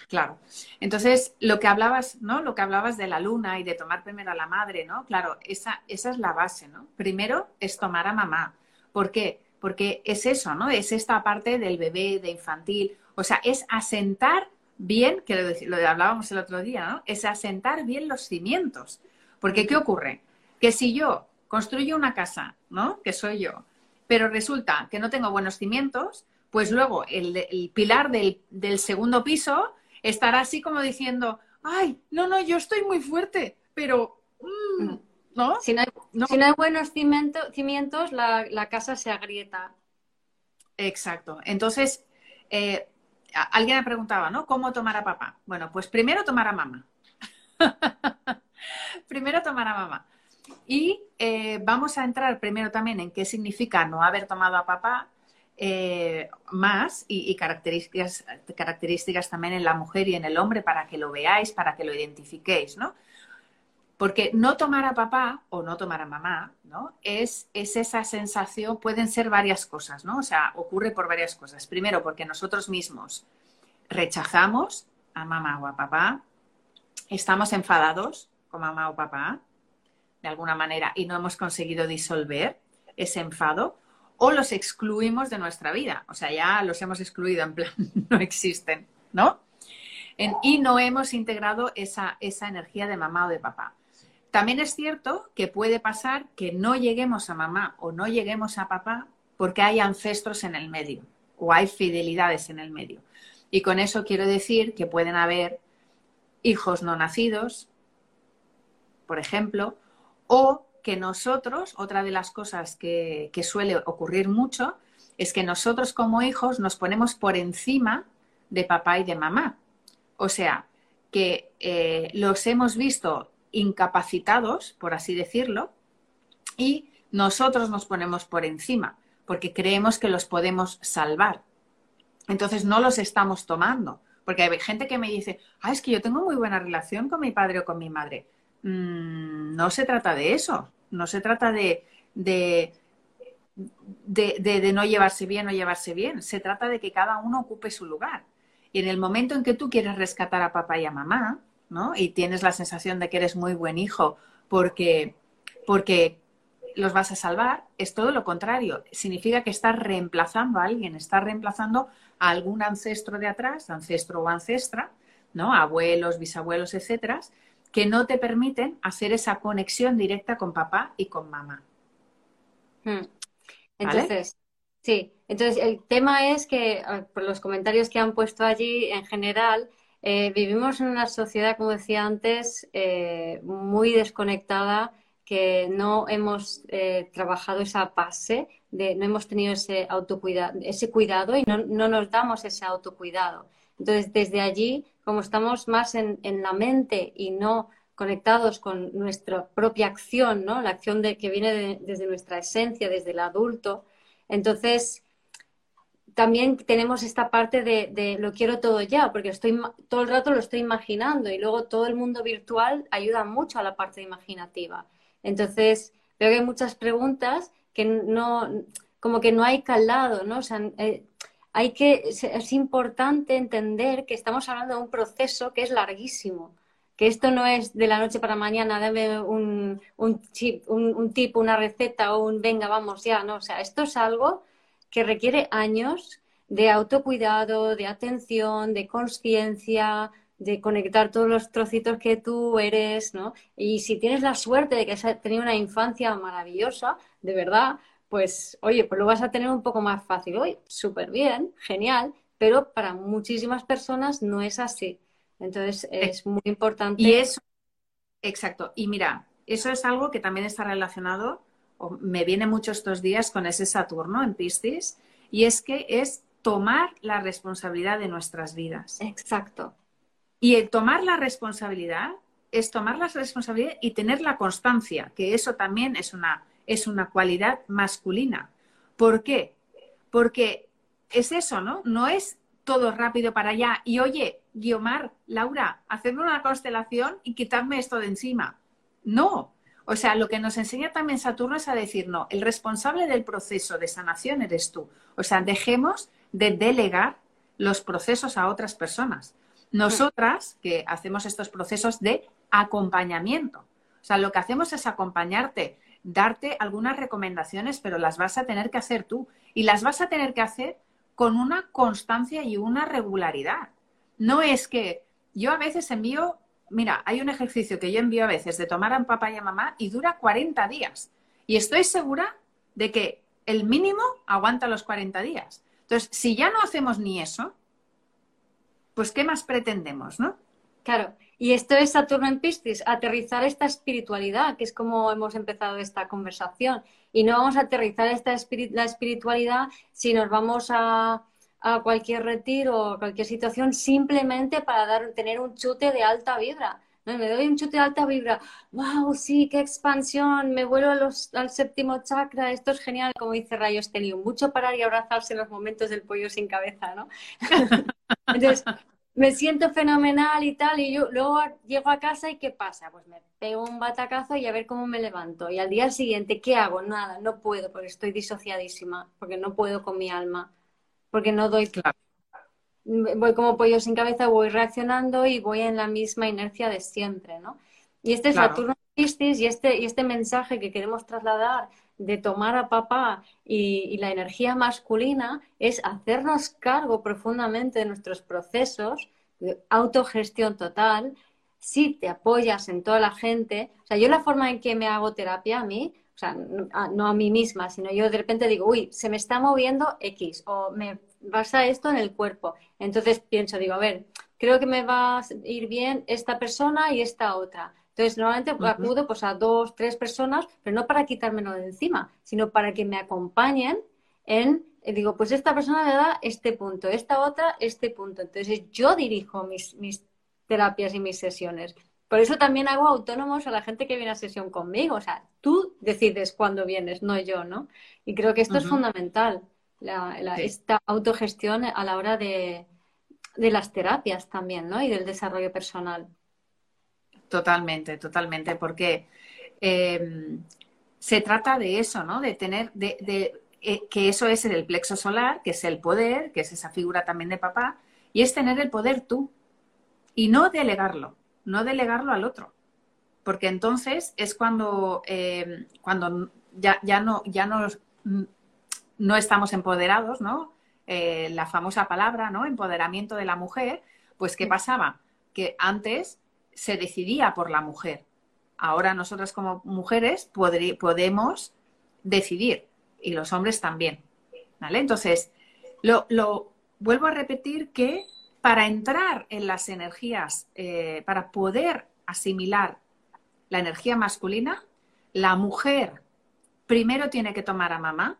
Claro. Entonces, lo que hablabas, ¿no? Lo que hablabas de la luna y de tomar primero a la madre, ¿no? Claro, esa, esa es la base, ¿no? Primero es tomar a mamá. ¿Por qué? Porque es eso, ¿no? Es esta parte del bebé, de infantil, o sea, es asentar bien, que lo, hablábamos el otro día, ¿no? Es asentar bien los cimientos. Porque, ¿qué ocurre? Que si yo construyo una casa, ¿no? Que soy yo, pero resulta que no tengo buenos cimientos, pues luego el, pilar del, segundo piso estará así como diciendo, ay, no, no, yo estoy muy fuerte, pero... Mm, ¿no? Si no hay, buenos cimientos, la, casa se agrieta. Exacto. Entonces, eh, alguien me preguntaba, ¿no? ¿Cómo tomar a papá? Bueno, pues primero tomar a mamá. primero tomar a mamá. Y eh, vamos a entrar primero también en qué significa no haber tomado a papá eh, más y, y, características, características también en la mujer y en el hombre para que lo veáis, para que lo identifiquéis, ¿no? Porque no tomar a papá o no tomar a mamá, ¿no? Es, es, esa sensación, pueden ser varias cosas, ¿no? O sea, ocurre por varias cosas. Primero, porque nosotros mismos rechazamos a mamá o a papá, estamos enfadados con mamá o papá, de alguna manera, y no hemos conseguido disolver ese enfado, o los excluimos de nuestra vida. O sea, ya los hemos excluido, en plan, no existen, ¿no? y no hemos integrado esa, esa energía de mamá o de papá. También es cierto que puede pasar que no lleguemos a mamá o no lleguemos a papá porque hay ancestros en el medio o hay fidelidades en el medio. Y con eso quiero decir que pueden haber hijos no nacidos, por ejemplo, o que nosotros, otra de las cosas que, suele ocurrir mucho, es que nosotros como hijos nos ponemos por encima de papá y de mamá. O sea, que eh, los hemos visto incapacitados, por así decirlo, y nosotros nos ponemos por encima, porque creemos que los podemos salvar. Entonces no los estamos tomando, porque hay gente que me dice, ah, es que yo tengo muy buena relación con mi padre o con mi madre. Mm, no se trata de eso, no se trata de, de, de, de no llevarse bien o llevarse bien, se trata de que cada uno ocupe su lugar. Y en el momento en que tú quieres rescatar a papá y a mamá, ¿no? Y tienes la sensación de que eres muy buen hijo porque, porque los vas a salvar, es todo lo contrario. Significa que estás reemplazando a alguien, estás reemplazando a algún ancestro de atrás, ancestro o ancestra, ¿no? Abuelos, bisabuelos, etcétera, que no te permiten hacer esa conexión directa con papá y con mamá. Hmm. Entonces, sí, entonces el tema es que, por los comentarios que han puesto allí, en general, eh, vivimos en una sociedad, como decía antes, eh, muy desconectada, que no hemos eh, trabajado esa base, de, no hemos tenido ese autocuidado, ese cuidado y no, no, nos damos ese autocuidado. Entonces, desde allí, como estamos más en, en la mente y no conectados con nuestra propia acción, ¿no? La acción de, que viene desde nuestra esencia, desde el adulto. Entonces, también tenemos esta parte de, lo quiero todo ya, porque estoy todo el rato lo estoy imaginando y luego todo el mundo virtual ayuda mucho a la parte imaginativa. Entonces, veo que hay muchas preguntas que no, como que no hay calado, ¿no? O sea, eh, hay que, es importante entender que estamos hablando de un proceso que es larguísimo que esto no es de la noche para mañana, dame un, un, chip, una receta o un venga, vamos ya, no, o sea, esto es algo que requiere años de autocuidado, de atención, de conciencia, de conectar todos los trocitos que tú eres, ¿no? Y si tienes la suerte de que has tenido una infancia maravillosa, de verdad, pues oye, pues lo vas a tener un poco más fácil hoy, súper bien, genial, pero para muchísimas personas no es así. Entonces es muy importante. Y eso, exacto. Y mira, eso es algo que también está relacionado, o me viene mucho estos días con ese Saturno en Piscis, y es que es tomar la responsabilidad de nuestras vidas. Exacto. Y el tomar la responsabilidad es tomar la responsabilidad y tener la constancia, que eso también es una, es una cualidad masculina. ¿Por qué? Porque es eso, ¿no? No es todo rápido para allá. Y oye, Guiomar, Laura, hacerme una constelación y quitarme esto de encima. No. O sea, lo que nos enseña también Saturno es a decir, no, el responsable del proceso de sanación eres tú. O sea, dejemos de delegar los procesos a otras personas. Nosotras, que hacemos estos procesos de acompañamiento. O sea, lo que hacemos es acompañarte, darte algunas recomendaciones, pero las vas a tener que hacer tú. Y las vas a tener que hacer con una constancia y una regularidad. No es que yo a veces envío, mira, hay un ejercicio que yo envío a veces de tomar a papá y a mamá y dura 40 días. Y estoy segura de que el mínimo aguanta los 40 días. Entonces, si ya no hacemos ni eso, pues ¿qué más pretendemos, no? Claro, y esto es Saturno en Piscis, aterrizar esta espiritualidad, que es como hemos empezado esta conversación. Y no vamos a aterrizar esta la espiritualidad si nos vamos a, cualquier retiro o cualquier situación simplemente para dar, tener un chute de alta vibra. ¿no? Me doy un chute de alta vibra, wow, sí, qué expansión, me vuelvo al séptimo chakra, esto es genial, como dice Rayo Estelium, mucho parar y abrazarse en los momentos del pollo sin cabeza, ¿no? Entonces, me siento fenomenal y tal, y yo luego llego a casa y ¿qué pasa? Pues me pego un batacazo y a ver cómo me levanto. Y al día siguiente, ¿qué hago? Nada, no puedo, porque estoy disociadísima, porque no puedo con mi alma, porque no doy... Claro. Voy como pollo sin cabeza, voy reaccionando y voy en la misma inercia de siempre, ¿no? Y este es Saturno Piscis y este, y este mensaje que queremos trasladar de tomar a papá y, la energía masculina es hacernos cargo profundamente de nuestros procesos de autogestión total. Si te apoyas en toda la gente, o sea, yo la forma en que me hago terapia a mí, o sea, no a mí misma, sino yo de repente digo, uy, se me está moviendo X o me pasa esto en el cuerpo. Entonces pienso, digo, a ver, creo que me va a ir bien esta persona y esta otra. Entonces, normalmente acudo pues, a dos, tres personas, pero no para quitármelo de encima, sino para que me acompañen en, eh, digo, pues esta persona me da este punto, esta otra, este punto. Entonces, yo dirijo mis, mis terapias y mis sesiones. Por eso también hago autónomos a la gente que viene a sesión conmigo. O sea, tú decides cuándo vienes, no yo, ¿no? Y creo que esto es fundamental, esta autogestión a la hora de, de las terapias también, ¿no? Y del desarrollo personal. Totalmente, totalmente, porque em, se trata de eso, ¿no? De tener, de, eh, que eso es el plexo solar, que es el poder, que es esa figura también de papá, y es tener el poder tú y no delegarlo. No delegarlo al otro. Porque entonces es cuando, eh, cuando ya, ya, no, ya no, no estamos empoderados, ¿no? Eh, la famosa palabra, ¿no? Empoderamiento de la mujer, pues ¿qué pasaba? Que antes se decidía por la mujer. Ahora nosotras como mujeres podemos decidir y los hombres también. ¿Vale? Entonces, lo, vuelvo a repetir que para entrar en las energías, eh, para poder asimilar la energía masculina, la mujer primero tiene que tomar a mamá,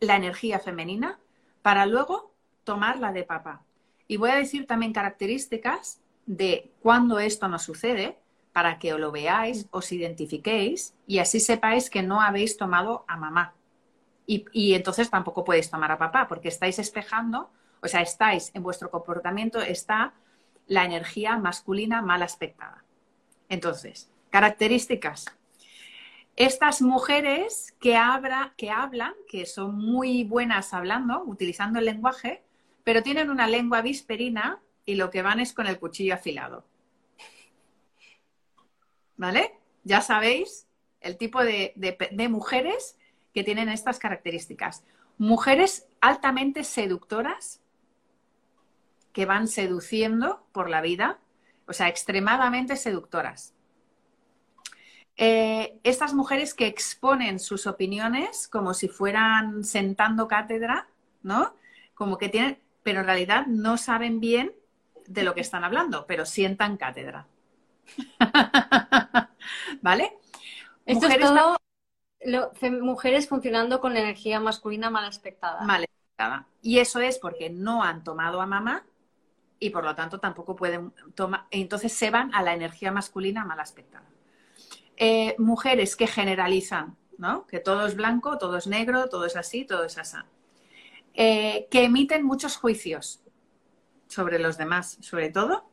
la energía femenina, para luego tomar la de papá. Y voy a decir también características de cuando esto nos sucede, para que lo veáis, os identifiquéis y así sepáis que no habéis tomado a mamá. Y, y entonces tampoco podéis tomar a papá, porque estáis espejando o sea, estáis en vuestro comportamiento, está la energía masculina mal aspectada. Entonces, características. Estas mujeres que, que hablan, que son muy buenas hablando, utilizando el lenguaje, pero tienen una lengua visperina y lo que van es con el cuchillo afilado. ¿Vale? Ya sabéis el tipo de mujeres que tienen estas características. Mujeres altamente seductoras, que van seduciendo por la vida, o sea, extremadamente seductoras. Eh, estas mujeres que exponen sus opiniones como si fueran sentando cátedra, ¿no? Como que tienen, pero en realidad no saben bien de lo que están hablando, pero sientan cátedra. ¿Vale? Esto es todo mujeres funcionando con energía masculina mal aspectada. Mal aspectada. Y eso es porque no han tomado a mamá y por lo tanto tampoco pueden tomar, entonces se van a la energía masculina mal aspectada. Eh, mujeres que generalizan, ¿no? Que todo es blanco, todo es negro, todo es así, todo es así. Eh, que emiten muchos juicios sobre los demás, sobre todo,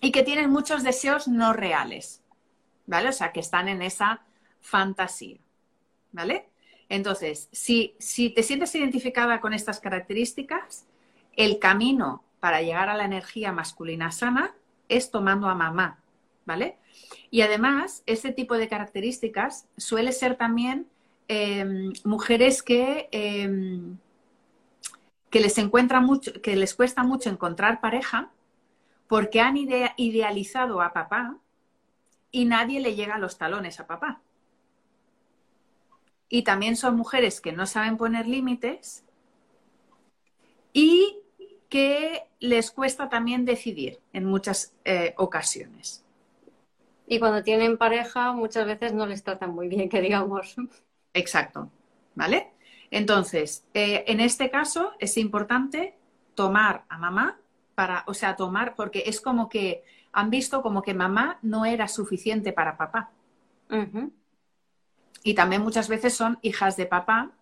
y que tienen muchos deseos no reales, ¿vale? O sea, que están en esa fantasía, ¿vale? Entonces, si, si te sientes identificada con estas características, el camino para llegar a la energía masculina sana es tomando a mamá, ¿vale? Y además, este tipo de características suele ser también em, mujeres que, em, que les encuentra mucho, que les cuesta mucho encontrar pareja porque han idealizado a papá y nadie le llega a los talones a papá. Y también son mujeres que no saben poner límites y que les cuesta también decidir en muchas eh, ocasiones. Y cuando tienen pareja, muchas veces no les tratan muy bien, que digamos. Exacto, ¿vale? Entonces, eh, en este caso es importante tomar a mamá para, o sea, tomar, porque es como que han visto como que mamá no era suficiente para papá. Y también muchas veces son hijas de papá,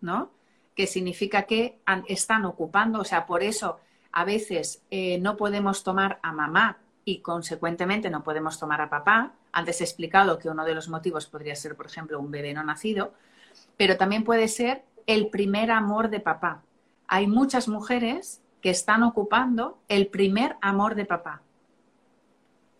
¿no? Que significa que están ocupando, o sea, por eso a veces eh, no podemos tomar a mamá y consecuentemente no podemos tomar a papá. Antes he explicado que uno de los motivos podría ser, por ejemplo, un bebé no nacido, pero también puede ser el primer amor de papá. Hay muchas mujeres que están ocupando el primer amor de papá.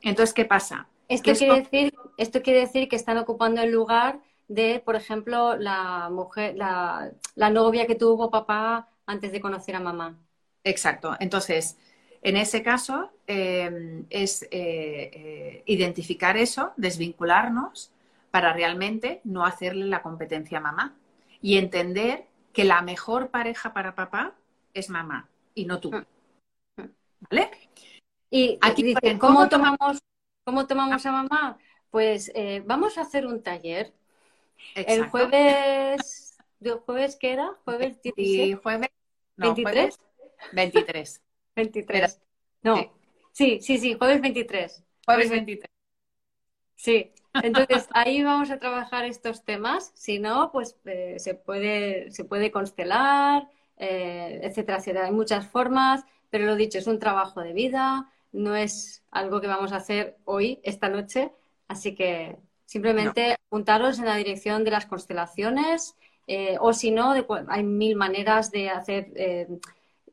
Entonces, ¿qué pasa? Esto, quiere, decir, esto quiere decir que están ocupando el lugar de, por ejemplo, la mujer, la, novia que tuvo papá antes de conocer a mamá. Exacto. Entonces, en ese caso em, es eh, eh, identificar eso, desvincularnos para realmente no hacerle la competencia a mamá y entender que la mejor pareja para papá es mamá y no tú. Mm. ¿Vale? Y aquí, ¿cómo, tomamos, ¿cómo tomamos a mamá? Pues eh, vamos a hacer un taller el jueves, ¿el jueves qué era? ¿Jueves 17? Sí, jueves, no, 23. 23. 23. No, sí. sí, sí, jueves 23. Jueves 23. Sí, entonces ahí vamos a trabajar estos temas. Si no, pues eh, se, puede, se puede constelar, eh, etcétera, etcétera. Hay muchas formas, pero lo dicho, es un trabajo de vida, no es algo que vamos a hacer hoy, esta noche. Así que Simplemente apuntaros en la dirección de las constelaciones eh, o si no, hay mil maneras de hacer, eh,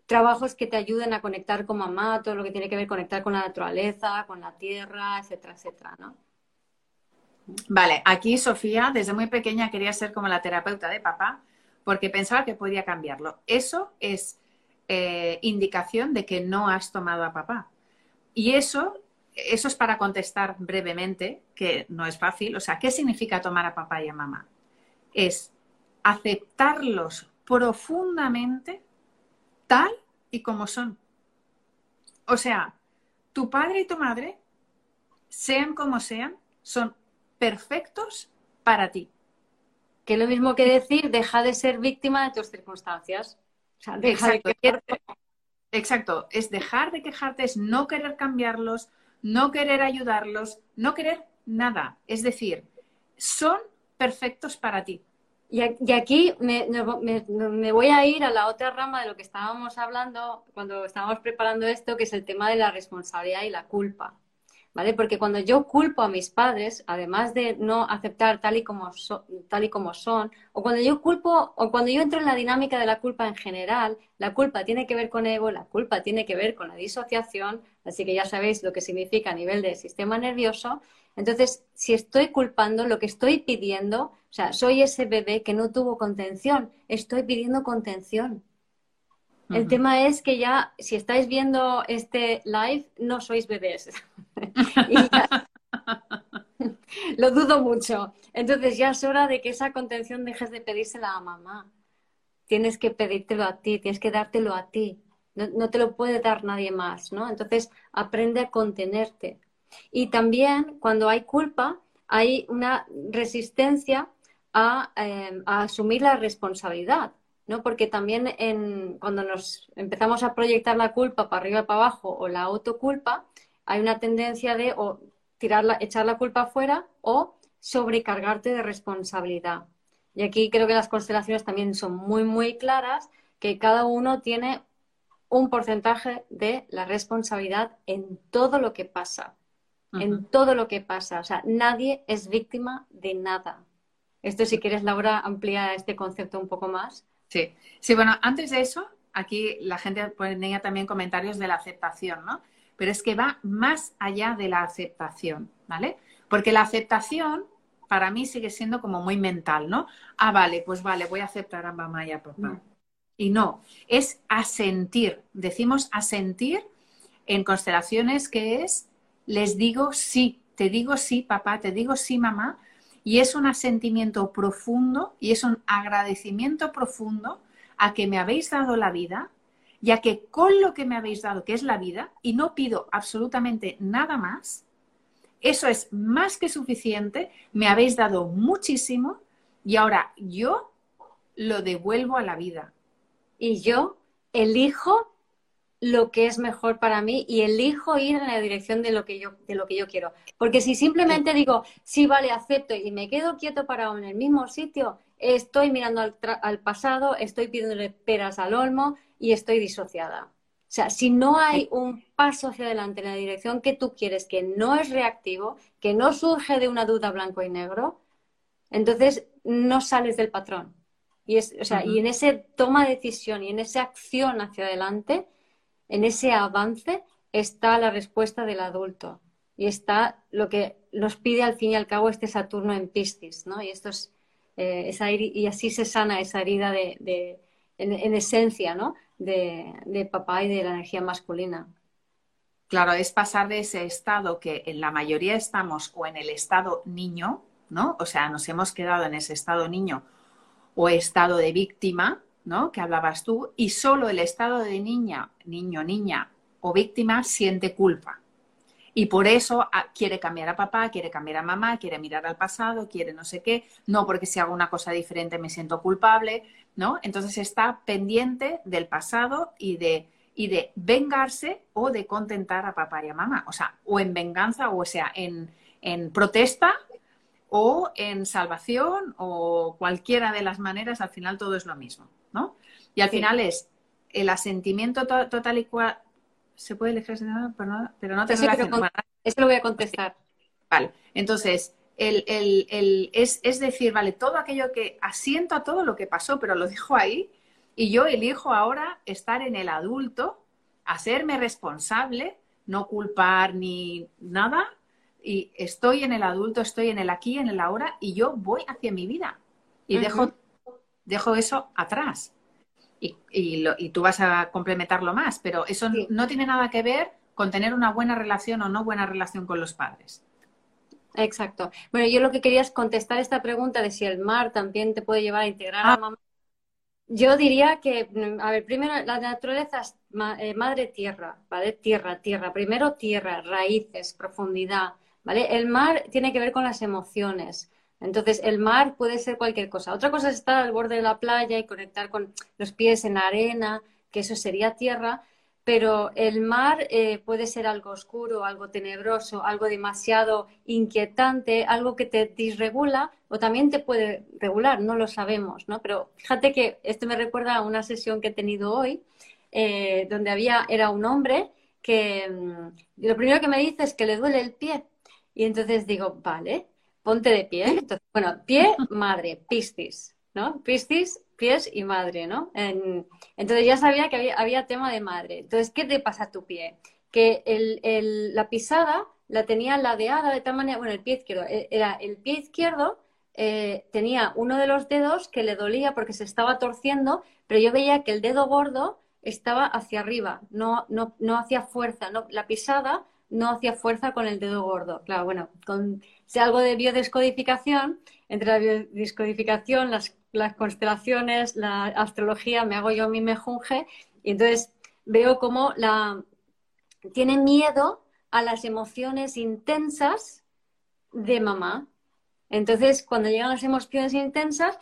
trabajos que te ayuden a conectar con mamá, todo lo que tiene que ver conectar con la naturaleza, con la tierra, etcétera, etcétera, ¿no? Vale, aquí Sofía desde muy pequeña quería ser como la terapeuta de papá porque pensaba que podía cambiarlo. Eso es eh, indicación de que no has tomado a papá. Y eso, eso es para contestar brevemente, que no es fácil. O sea, ¿qué significa tomar a papá y a mamá? Es aceptarlos profundamente tal y como son. O sea, tu padre y tu madre, sean como sean, son perfectos para ti. Que es lo mismo que decir, deja de ser víctima de tus circunstancias. exacto, exacto, es dejar de quejarte, es no querer cambiarlos, no querer ayudarlos, no querer nada. Es decir, son perfectos para ti. Y, aquí me, voy a ir a la otra rama de lo que estábamos hablando cuando estábamos preparando esto, que es el tema de la responsabilidad y la culpa. ¿vale? Porque cuando yo culpo a mis padres, además de no aceptar tal y como, tal y como son, o cuando yo culpo, o cuando yo entro en la dinámica de la culpa en general, la culpa tiene que ver con ego, la culpa tiene que ver con la disociación, así que ya sabéis lo que significa a nivel del sistema nervioso. Entonces, si estoy culpando, lo que estoy pidiendo, o sea, soy ese bebé que no tuvo contención, estoy pidiendo contención. El tema es que ya, si estáis viendo este live, no sois bebés. Lo dudo mucho. Entonces ya es hora de que esa contención dejes de pedírsela a mamá. Tienes que pedírtelo a ti, tienes que dártelo a ti. No, te lo puede dar nadie más, ¿no? Entonces aprende a contenerte. Y también cuando hay culpa, hay una resistencia a eh, asumir la responsabilidad. ¿no? Porque también en, cuando nos empezamos a proyectar la culpa para arriba y para abajo o la autoculpa, hay una tendencia de o tirarla, echar la culpa afuera o sobrecargarte de responsabilidad. Y aquí creo que las constelaciones también son muy, muy claras, que cada uno tiene un porcentaje de la responsabilidad en todo lo que pasa. En todo lo que pasa. O sea, nadie es víctima de nada. Esto, si quieres, Laura, amplía este concepto un poco más. Sí, sí, bueno, antes de eso, aquí la gente ponía también comentarios de la aceptación, ¿no? Pero es que va más allá de la aceptación, ¿vale? Porque la aceptación para mí sigue siendo como muy mental, ¿no? Ah, vale, pues vale, voy a aceptar a mamá y a papá. Y no, es asentir. Decimos asentir en constelaciones que es, les digo sí, te digo sí, papá, te digo sí, mamá, y es un asentimiento profundo y es un agradecimiento profundo a que me habéis dado la vida, ya que con lo que me habéis dado, que es la vida, y no pido absolutamente nada más, eso es más que suficiente, me habéis dado muchísimo y ahora yo lo devuelvo a la vida. Y yo elijo lo que es mejor para mí y elijo ir en la dirección de lo que yo, de lo que yo quiero. Porque si simplemente digo, sí, vale, acepto y me quedo quieto parado en el mismo sitio, estoy mirando al, pasado, estoy pidiéndole peras al olmo y estoy disociada. O sea, si no hay un paso hacia adelante en la dirección que tú quieres, que no es reactivo, que no surge de una duda blanco y negro, entonces no sales del patrón. Y, es, o sea, y en ese toma de decisión y en esa acción hacia adelante, en ese avance está la respuesta del adulto y está lo que nos pide al fin y al cabo este Saturno en Piscis, ¿no? Y esto es, eh, y así se sana esa herida de, en, esencia, ¿no? De, papá y de la energía masculina. Claro, es pasar de ese estado que en la mayoría estamos o en el estado niño, ¿no? O sea, nos hemos quedado en ese estado niño o estado de víctima, ¿no? Que hablabas tú, y solo el estado de niña, niño, niña o víctima siente culpa. Y por eso ah, quiere cambiar a papá, quiere cambiar a mamá, quiere mirar al pasado, quiere no sé qué, no porque si hago una cosa diferente me siento culpable, ¿no? Entonces está pendiente del pasado y de, y de vengarse o de contentar a papá y a mamá. O sea, o en venganza, o sea, en, en protesta o en salvación o cualquiera de las maneras, al final todo es lo mismo. ¿no? Y al final es el asentimiento total y cual. ¿Se puede elegir pero no, pero no te eso, eso lo voy a contestar. Vale, entonces, el, el, el, es, es, decir, vale, todo aquello que asiento a todo lo que pasó, pero lo dejo ahí Y yo elijo ahora estar en el adulto, hacerme responsable, no culpar ni nada, y estoy en el adulto, estoy en el aquí, en el ahora, y yo voy hacia mi vida. Y dejo, dejo eso atrás. Y, y, tú vas a complementarlo más, pero eso no tiene nada que ver con tener una buena relación o no buena relación con los padres. Exacto. Bueno, yo lo que quería es contestar esta pregunta de si el mar también te puede llevar a integrar a ah. mamá. Yo diría que, a ver, primero la naturaleza es eh, madre tierra, ¿vale? Tierra, tierra. Primero tierra, raíces, profundidad, ¿vale? El mar tiene que ver con las emociones. Entonces, el mar puede ser cualquier cosa. Otra cosa es estar al borde de la playa y conectar con los pies en arena, que eso sería tierra pero el mar eh, puede ser algo oscuro, algo tenebroso, algo demasiado inquietante, algo que te disregula o también te puede regular, no lo sabemos, ¿no? Pero fíjate que esto me recuerda a una sesión que he tenido hoy, eh, donde había, era un hombre que mm, lo primero que me dice es que le duele el pie. Y entonces digo, vale, ponte de pie. Entonces, bueno, pie, madre, piscis, ¿no? Piscis pies y madre, ¿no? entonces ya sabía que había, tema de madre. Entonces, ¿qué te pasa a tu pie? Que la pisada la tenía ladeada de tal manera, bueno, el pie izquierdo, e, era el pie izquierdo, eh, tenía uno de los dedos que le dolía porque se estaba torciendo, pero yo veía que el dedo gordo estaba hacia arriba, no, no, no hacía fuerza, no, la pisada no hacía fuerza con el dedo gordo. Claro, bueno, con si algo de biodescodificación, entre la biodescodificación, las constelaciones, la astrología, me hago yo mi mejunje y entonces veo cómo la tiene miedo a las emociones intensas de mamá. Entonces, cuando llegan las emociones intensas,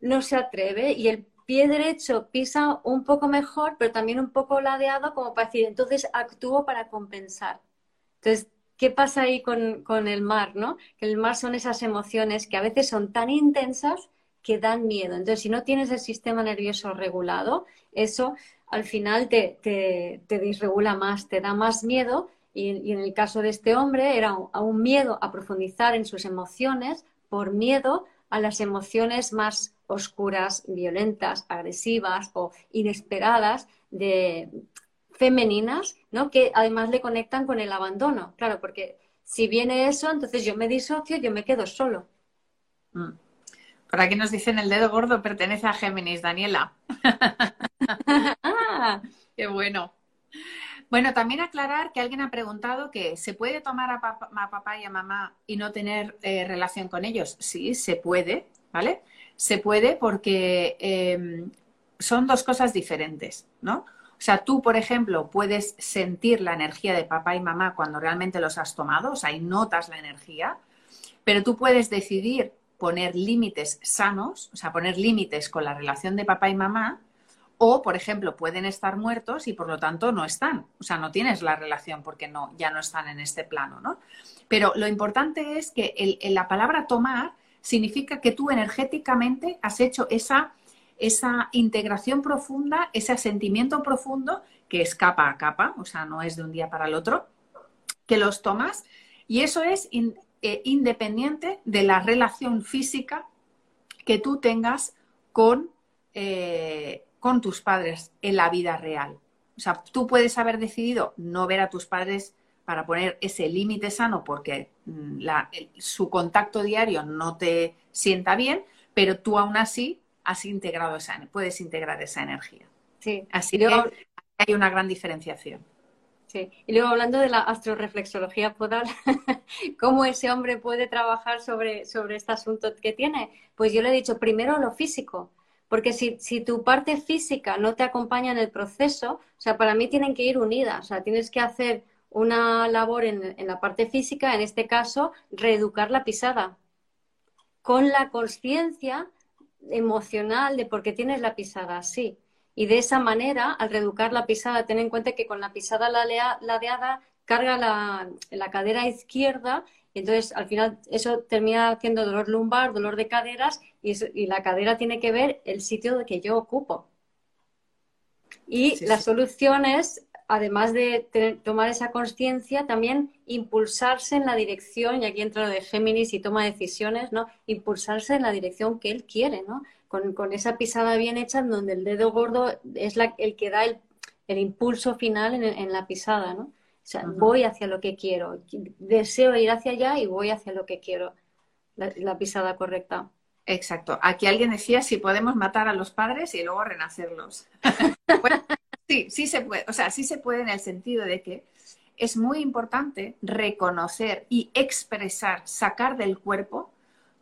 no se atreve y el pie derecho pisa un poco mejor, pero también un poco ladeado, como para decir, entonces actúo para compensar. Entonces, ¿qué pasa ahí con, con el mar? ¿no? El mar son esas emociones que a veces son tan intensas que dan miedo. Entonces, si no tienes el sistema nervioso regulado, eso al final te, te, disregula más, te da más miedo. Y, en el caso de este hombre era un, un miedo a profundizar en sus emociones por miedo a las emociones más oscuras, violentas, agresivas o inesperadas de femeninas, ¿no? Que además le conectan con el abandono. Claro, porque si viene eso, entonces yo me disocio, yo me quedo solo. Mm. Por aquí nos dicen el dedo gordo pertenece a Géminis, Daniela. ah, qué bueno. Bueno, también aclarar que alguien ha preguntado que ¿se puede tomar a papá, y a mamá y no tener eh, relación con ellos? Sí, se puede, ¿vale? Se puede porque em, son dos cosas diferentes, ¿no? O sea, tú, por ejemplo, puedes sentir la energía de papá y mamá cuando realmente los has tomado, o sea, y notas la energía, pero tú puedes decidir poner límites sanos, o sea, poner límites con la relación de papá y mamá, o, por ejemplo, pueden estar muertos y por lo tanto no están. O sea, no tienes la relación porque no, ya no están en este plano, ¿no? Pero lo importante es que la palabra tomar significa que tú energéticamente has hecho esa, esa integración profunda, ese sentimiento profundo que es capa a capa, o sea, no es de un día para el otro, que los tomas y eso es eh, independiente de la relación física que tú tengas con, eh, con tus padres en la vida real. O sea, tú puedes haber decidido no ver a tus padres para poner ese límite sano porque mm, su contacto diario no te sienta bien, pero tú aún así has integrado esa, puedes integrar esa energía. Sí. Así que hay una gran diferenciación. Sí. Y luego hablando de la astroreflexología podal, ¿cómo ese hombre puede trabajar sobre, sobre este asunto que tiene? Pues yo le he dicho primero lo físico, porque si, si, tu parte física no te acompaña en el proceso, o sea, para mí tienen que ir unidas, o sea, tienes que hacer una labor en, en la parte física, en este caso, reeducar la pisada, con la conciencia emocional de por qué tienes la pisada así. Y de esa manera, al reeducar la pisada, ten en cuenta que con la pisada ladeada carga la, la cadera izquierda y entonces al final eso termina haciendo dolor lumbar, dolor de caderas y, y la cadera tiene que ver el sitio que yo ocupo. Y la solución es, además de tomar esa conciencia, también impulsarse en la dirección, y aquí entra lo de Géminis y toma decisiones, ¿no? Impulsarse en la dirección que él quiere, ¿no? con, esa pisada bien hecha, donde el dedo gordo es la, el que da el, impulso final en, la pisada, ¿no? O sea, voy hacia lo que quiero, deseo ir hacia allá y voy hacia lo que quiero, la, pisada correcta. Exacto. Aquí alguien decía si podemos matar a los padres y luego renacerlos. sí, sí se puede. O sea, sí se puede en el sentido de que es muy importante reconocer y expresar, sacar del cuerpo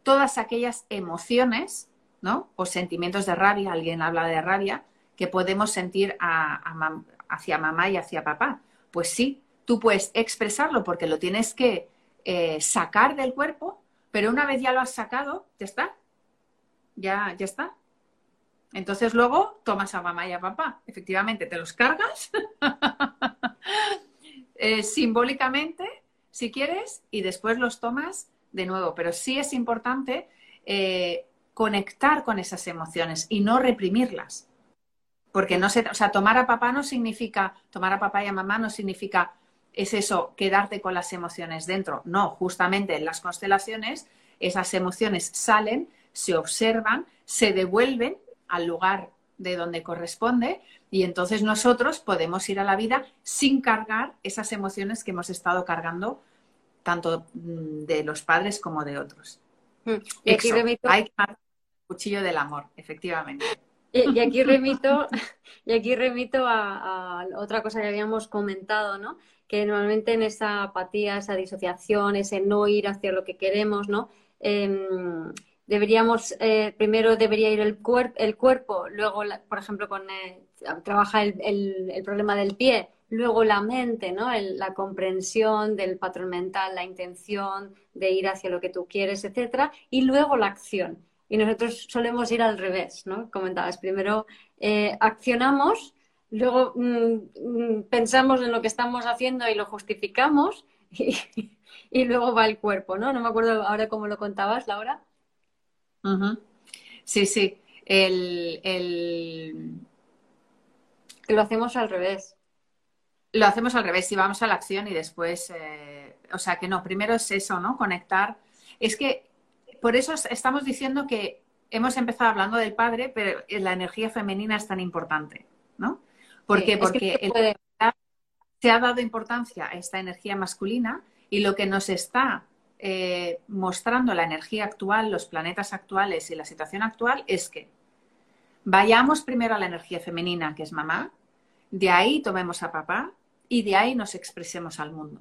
todas aquellas emociones, ¿no? O sentimientos de rabia, alguien habla de rabia, que podemos sentir hacia mamá y hacia papá. Pues sí, tú puedes expresarlo porque lo tienes que eh, sacar del cuerpo, pero una vez ya lo has sacado, ya está. Ya, ya está. Entonces luego tomas a mamá y a papá. Efectivamente, te los cargas eh, simbólicamente, si quieres, y después los tomas de nuevo. Pero sí es importante eh, conectar con esas emociones y no reprimirlas. Porque no se, o sea, tomar a papá no significa, tomar a papá y a mamá no significa, es eso, quedarte con las emociones dentro. No, justamente en las constelaciones esas emociones salen, se observan, se devuelven al lugar de donde corresponde y entonces nosotros podemos ir a la vida sin cargar esas emociones que hemos estado cargando tanto mm, de los padres como de otros. Mm. Y aquí remito... Hay que el cuchillo del amor, efectivamente. Y, aquí remito, y aquí remito a, otra cosa que habíamos comentado, ¿no? Que normalmente en esa apatía, esa disociación, ese no ir hacia lo que queremos, ¿no? Em, deberíamos, eh, primero debería ir el, el cuerpo, luego, por ejemplo, con eh, trabaja el, el, problema del pie, luego la mente, ¿no? la comprensión del patrón mental, la intención de ir hacia lo que tú quieres, etcétera, y luego la acción. Y nosotros solemos ir al revés, ¿no? Comentabas, primero eh, accionamos, luego mm, mm, pensamos en lo que estamos haciendo y lo justificamos, y, luego va el cuerpo, ¿no? No me acuerdo ahora cómo lo contabas, Laura. Sí, sí. El, el... Lo hacemos al revés. Lo hacemos al revés y vamos a la acción y después, eh, o sea que no, primero es eso, ¿no? Conectar. Es que por eso estamos diciendo que hemos empezado hablando del padre, pero la energía femenina es tan importante, ¿no? ¿Por qué? Porque se ha dado importancia a esta energía masculina y lo que nos está eh, mostrando la energía actual, los planetas actuales y la situación actual es que vayamos primero a la energía femenina, que es mamá, de ahí tomemos a papá y de ahí nos expresemos al mundo.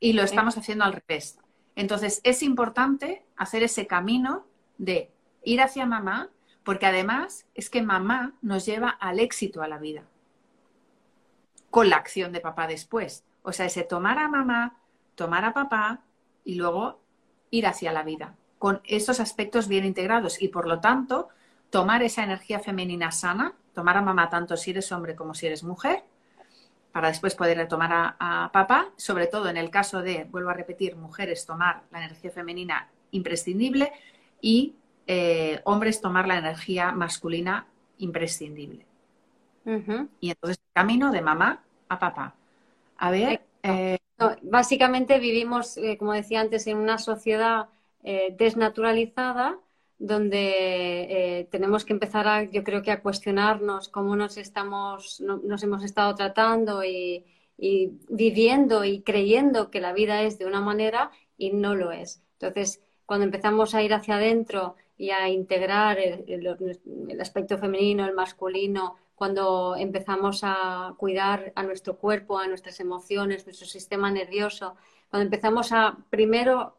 Y lo estamos haciendo al revés. Entonces, es importante hacer ese camino de ir hacia mamá, porque además es que mamá nos lleva al éxito a la vida, con la acción de papá después. O sea, ese tomar a mamá, tomar a papá y luego ir hacia la vida, con esos aspectos bien integrados y por lo tanto tomar esa energía femenina sana tomar a mamá tanto si eres hombre como si eres mujer, para después poder tomar a, papá, sobre todo en el caso de, vuelvo a repetir, mujeres tomar la energía femenina imprescindible y eh, hombres tomar la energía masculina imprescindible. Y entonces camino de mamá a papá. A ver. Eh, básicamente vivimos, eh, como decía antes, en una sociedad desnaturalizada donde eh, tenemos que empezar a, yo creo que a cuestionarnos cómo nos estamos, nos hemos estado tratando y, viviendo y creyendo que la vida es de una manera y no lo es. Entonces, cuando empezamos a ir hacia adentro y a integrar el, aspecto femenino, el masculino, cuando empezamos a cuidar a nuestro cuerpo, a nuestras emociones, nuestro sistema nervioso, cuando empezamos a primero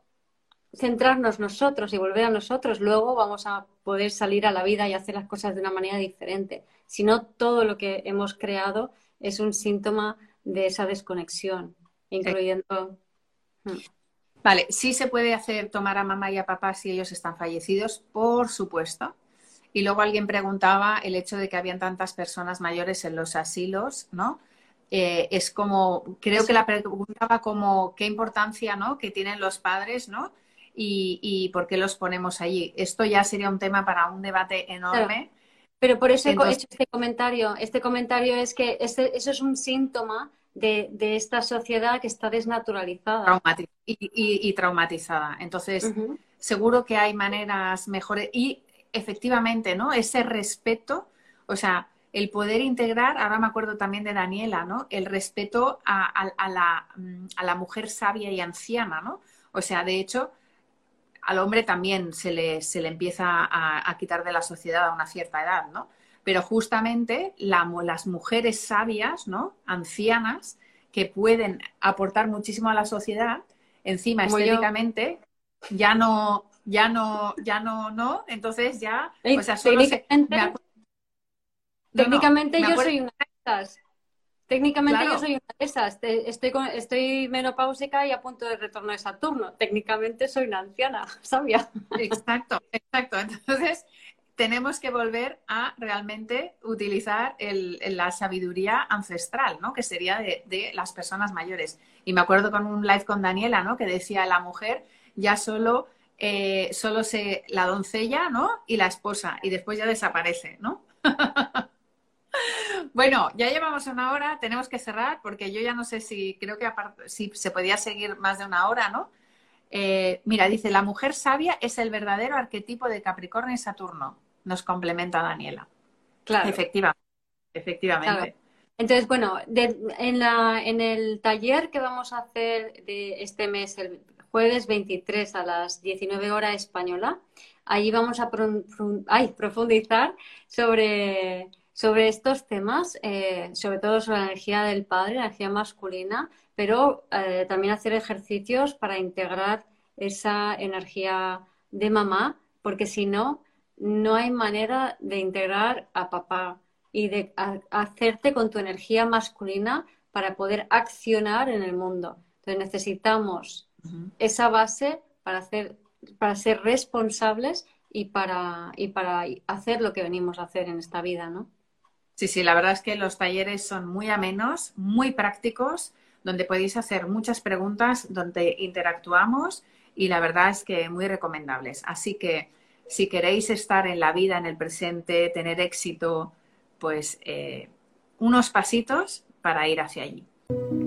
centrarnos nosotros y volver a nosotros, luego vamos a poder salir a la vida y hacer las cosas de una manera diferente. Si no, todo lo que hemos creado es un síntoma de esa desconexión, incluyendo. Hmm. Vale, sí se puede hacer tomar a mamá y a papá si ellos están fallecidos, por supuesto. Y luego alguien preguntaba el hecho de que habían tantas personas mayores en los asilos, ¿no? Eh, es como, creo que la preguntaba como qué importancia, ¿no? Que tienen los padres, ¿no? y, por qué los ponemos allí. Esto ya sería un tema para un debate enorme. Pero por eso he hecho este comentario. Este comentario es que este, eso es un síntoma de, esta sociedad que está desnaturalizada. y, traumatizada. Entonces, seguro que hay maneras mejores. Y efectivamente, ¿no? Ese respeto, o sea, el poder integrar, ahora me acuerdo también de Daniela, ¿no? El respeto a, la, a la mujer sabia y anciana, ¿no? O sea, de hecho, al hombre también se le, se le empieza a, quitar de la sociedad a una cierta edad, ¿no? Pero justamente las mujeres sabias, ¿no? Ancianas, que pueden aportar muchísimo a la sociedad, encima estéticamente, ya no, ya no, ya no, no, entonces ya, o sea, solo técnicamente, yo soy una de esas. Técnicamente yo soy una de esas. Estoy, estoy menopáusica y a punto de retorno de Saturno. Técnicamente soy una anciana, sabia. Exacto, exacto. Entonces tenemos que volver a realmente utilizar la sabiduría ancestral, ¿no? Que sería de, las personas mayores. Y me acuerdo con un live con Daniela, ¿no? Que decía la mujer ya solo, eh, solo se la doncella, ¿no? Y la esposa. Y después ya desaparece, ¿no? Bueno, ya llevamos una hora, tenemos que cerrar porque yo ya no sé si creo que si se podía seguir más de una hora, ¿no? Eh, mira, dice, la mujer sabia es el verdadero arquetipo de Capricornio y Saturno. Nos complementa Daniela. Claro. Efectivamente. Efectivamente. Entonces, bueno, en, la, en el taller que vamos a hacer de este mes, el jueves 23 a las 19 horas española, allí vamos a profundizar sobre sobre estos temas, eh, sobre todo sobre la energía del padre, la energía masculina, pero eh, también hacer ejercicios para integrar esa energía de mamá, porque si no, no hay manera de integrar a papá y de hacerte con tu energía masculina para poder accionar en el mundo. Entonces necesitamos esa base para, hacer, para ser responsables y para, y para hacer lo que venimos a hacer en esta vida, ¿no? Sí, sí, la verdad es que los talleres son muy amenos, muy prácticos, donde podéis hacer muchas preguntas, donde interactuamos y la verdad es que muy recomendables. Así que si queréis estar en la vida, en el presente, tener éxito, pues eh, unos pasitos para ir hacia allí.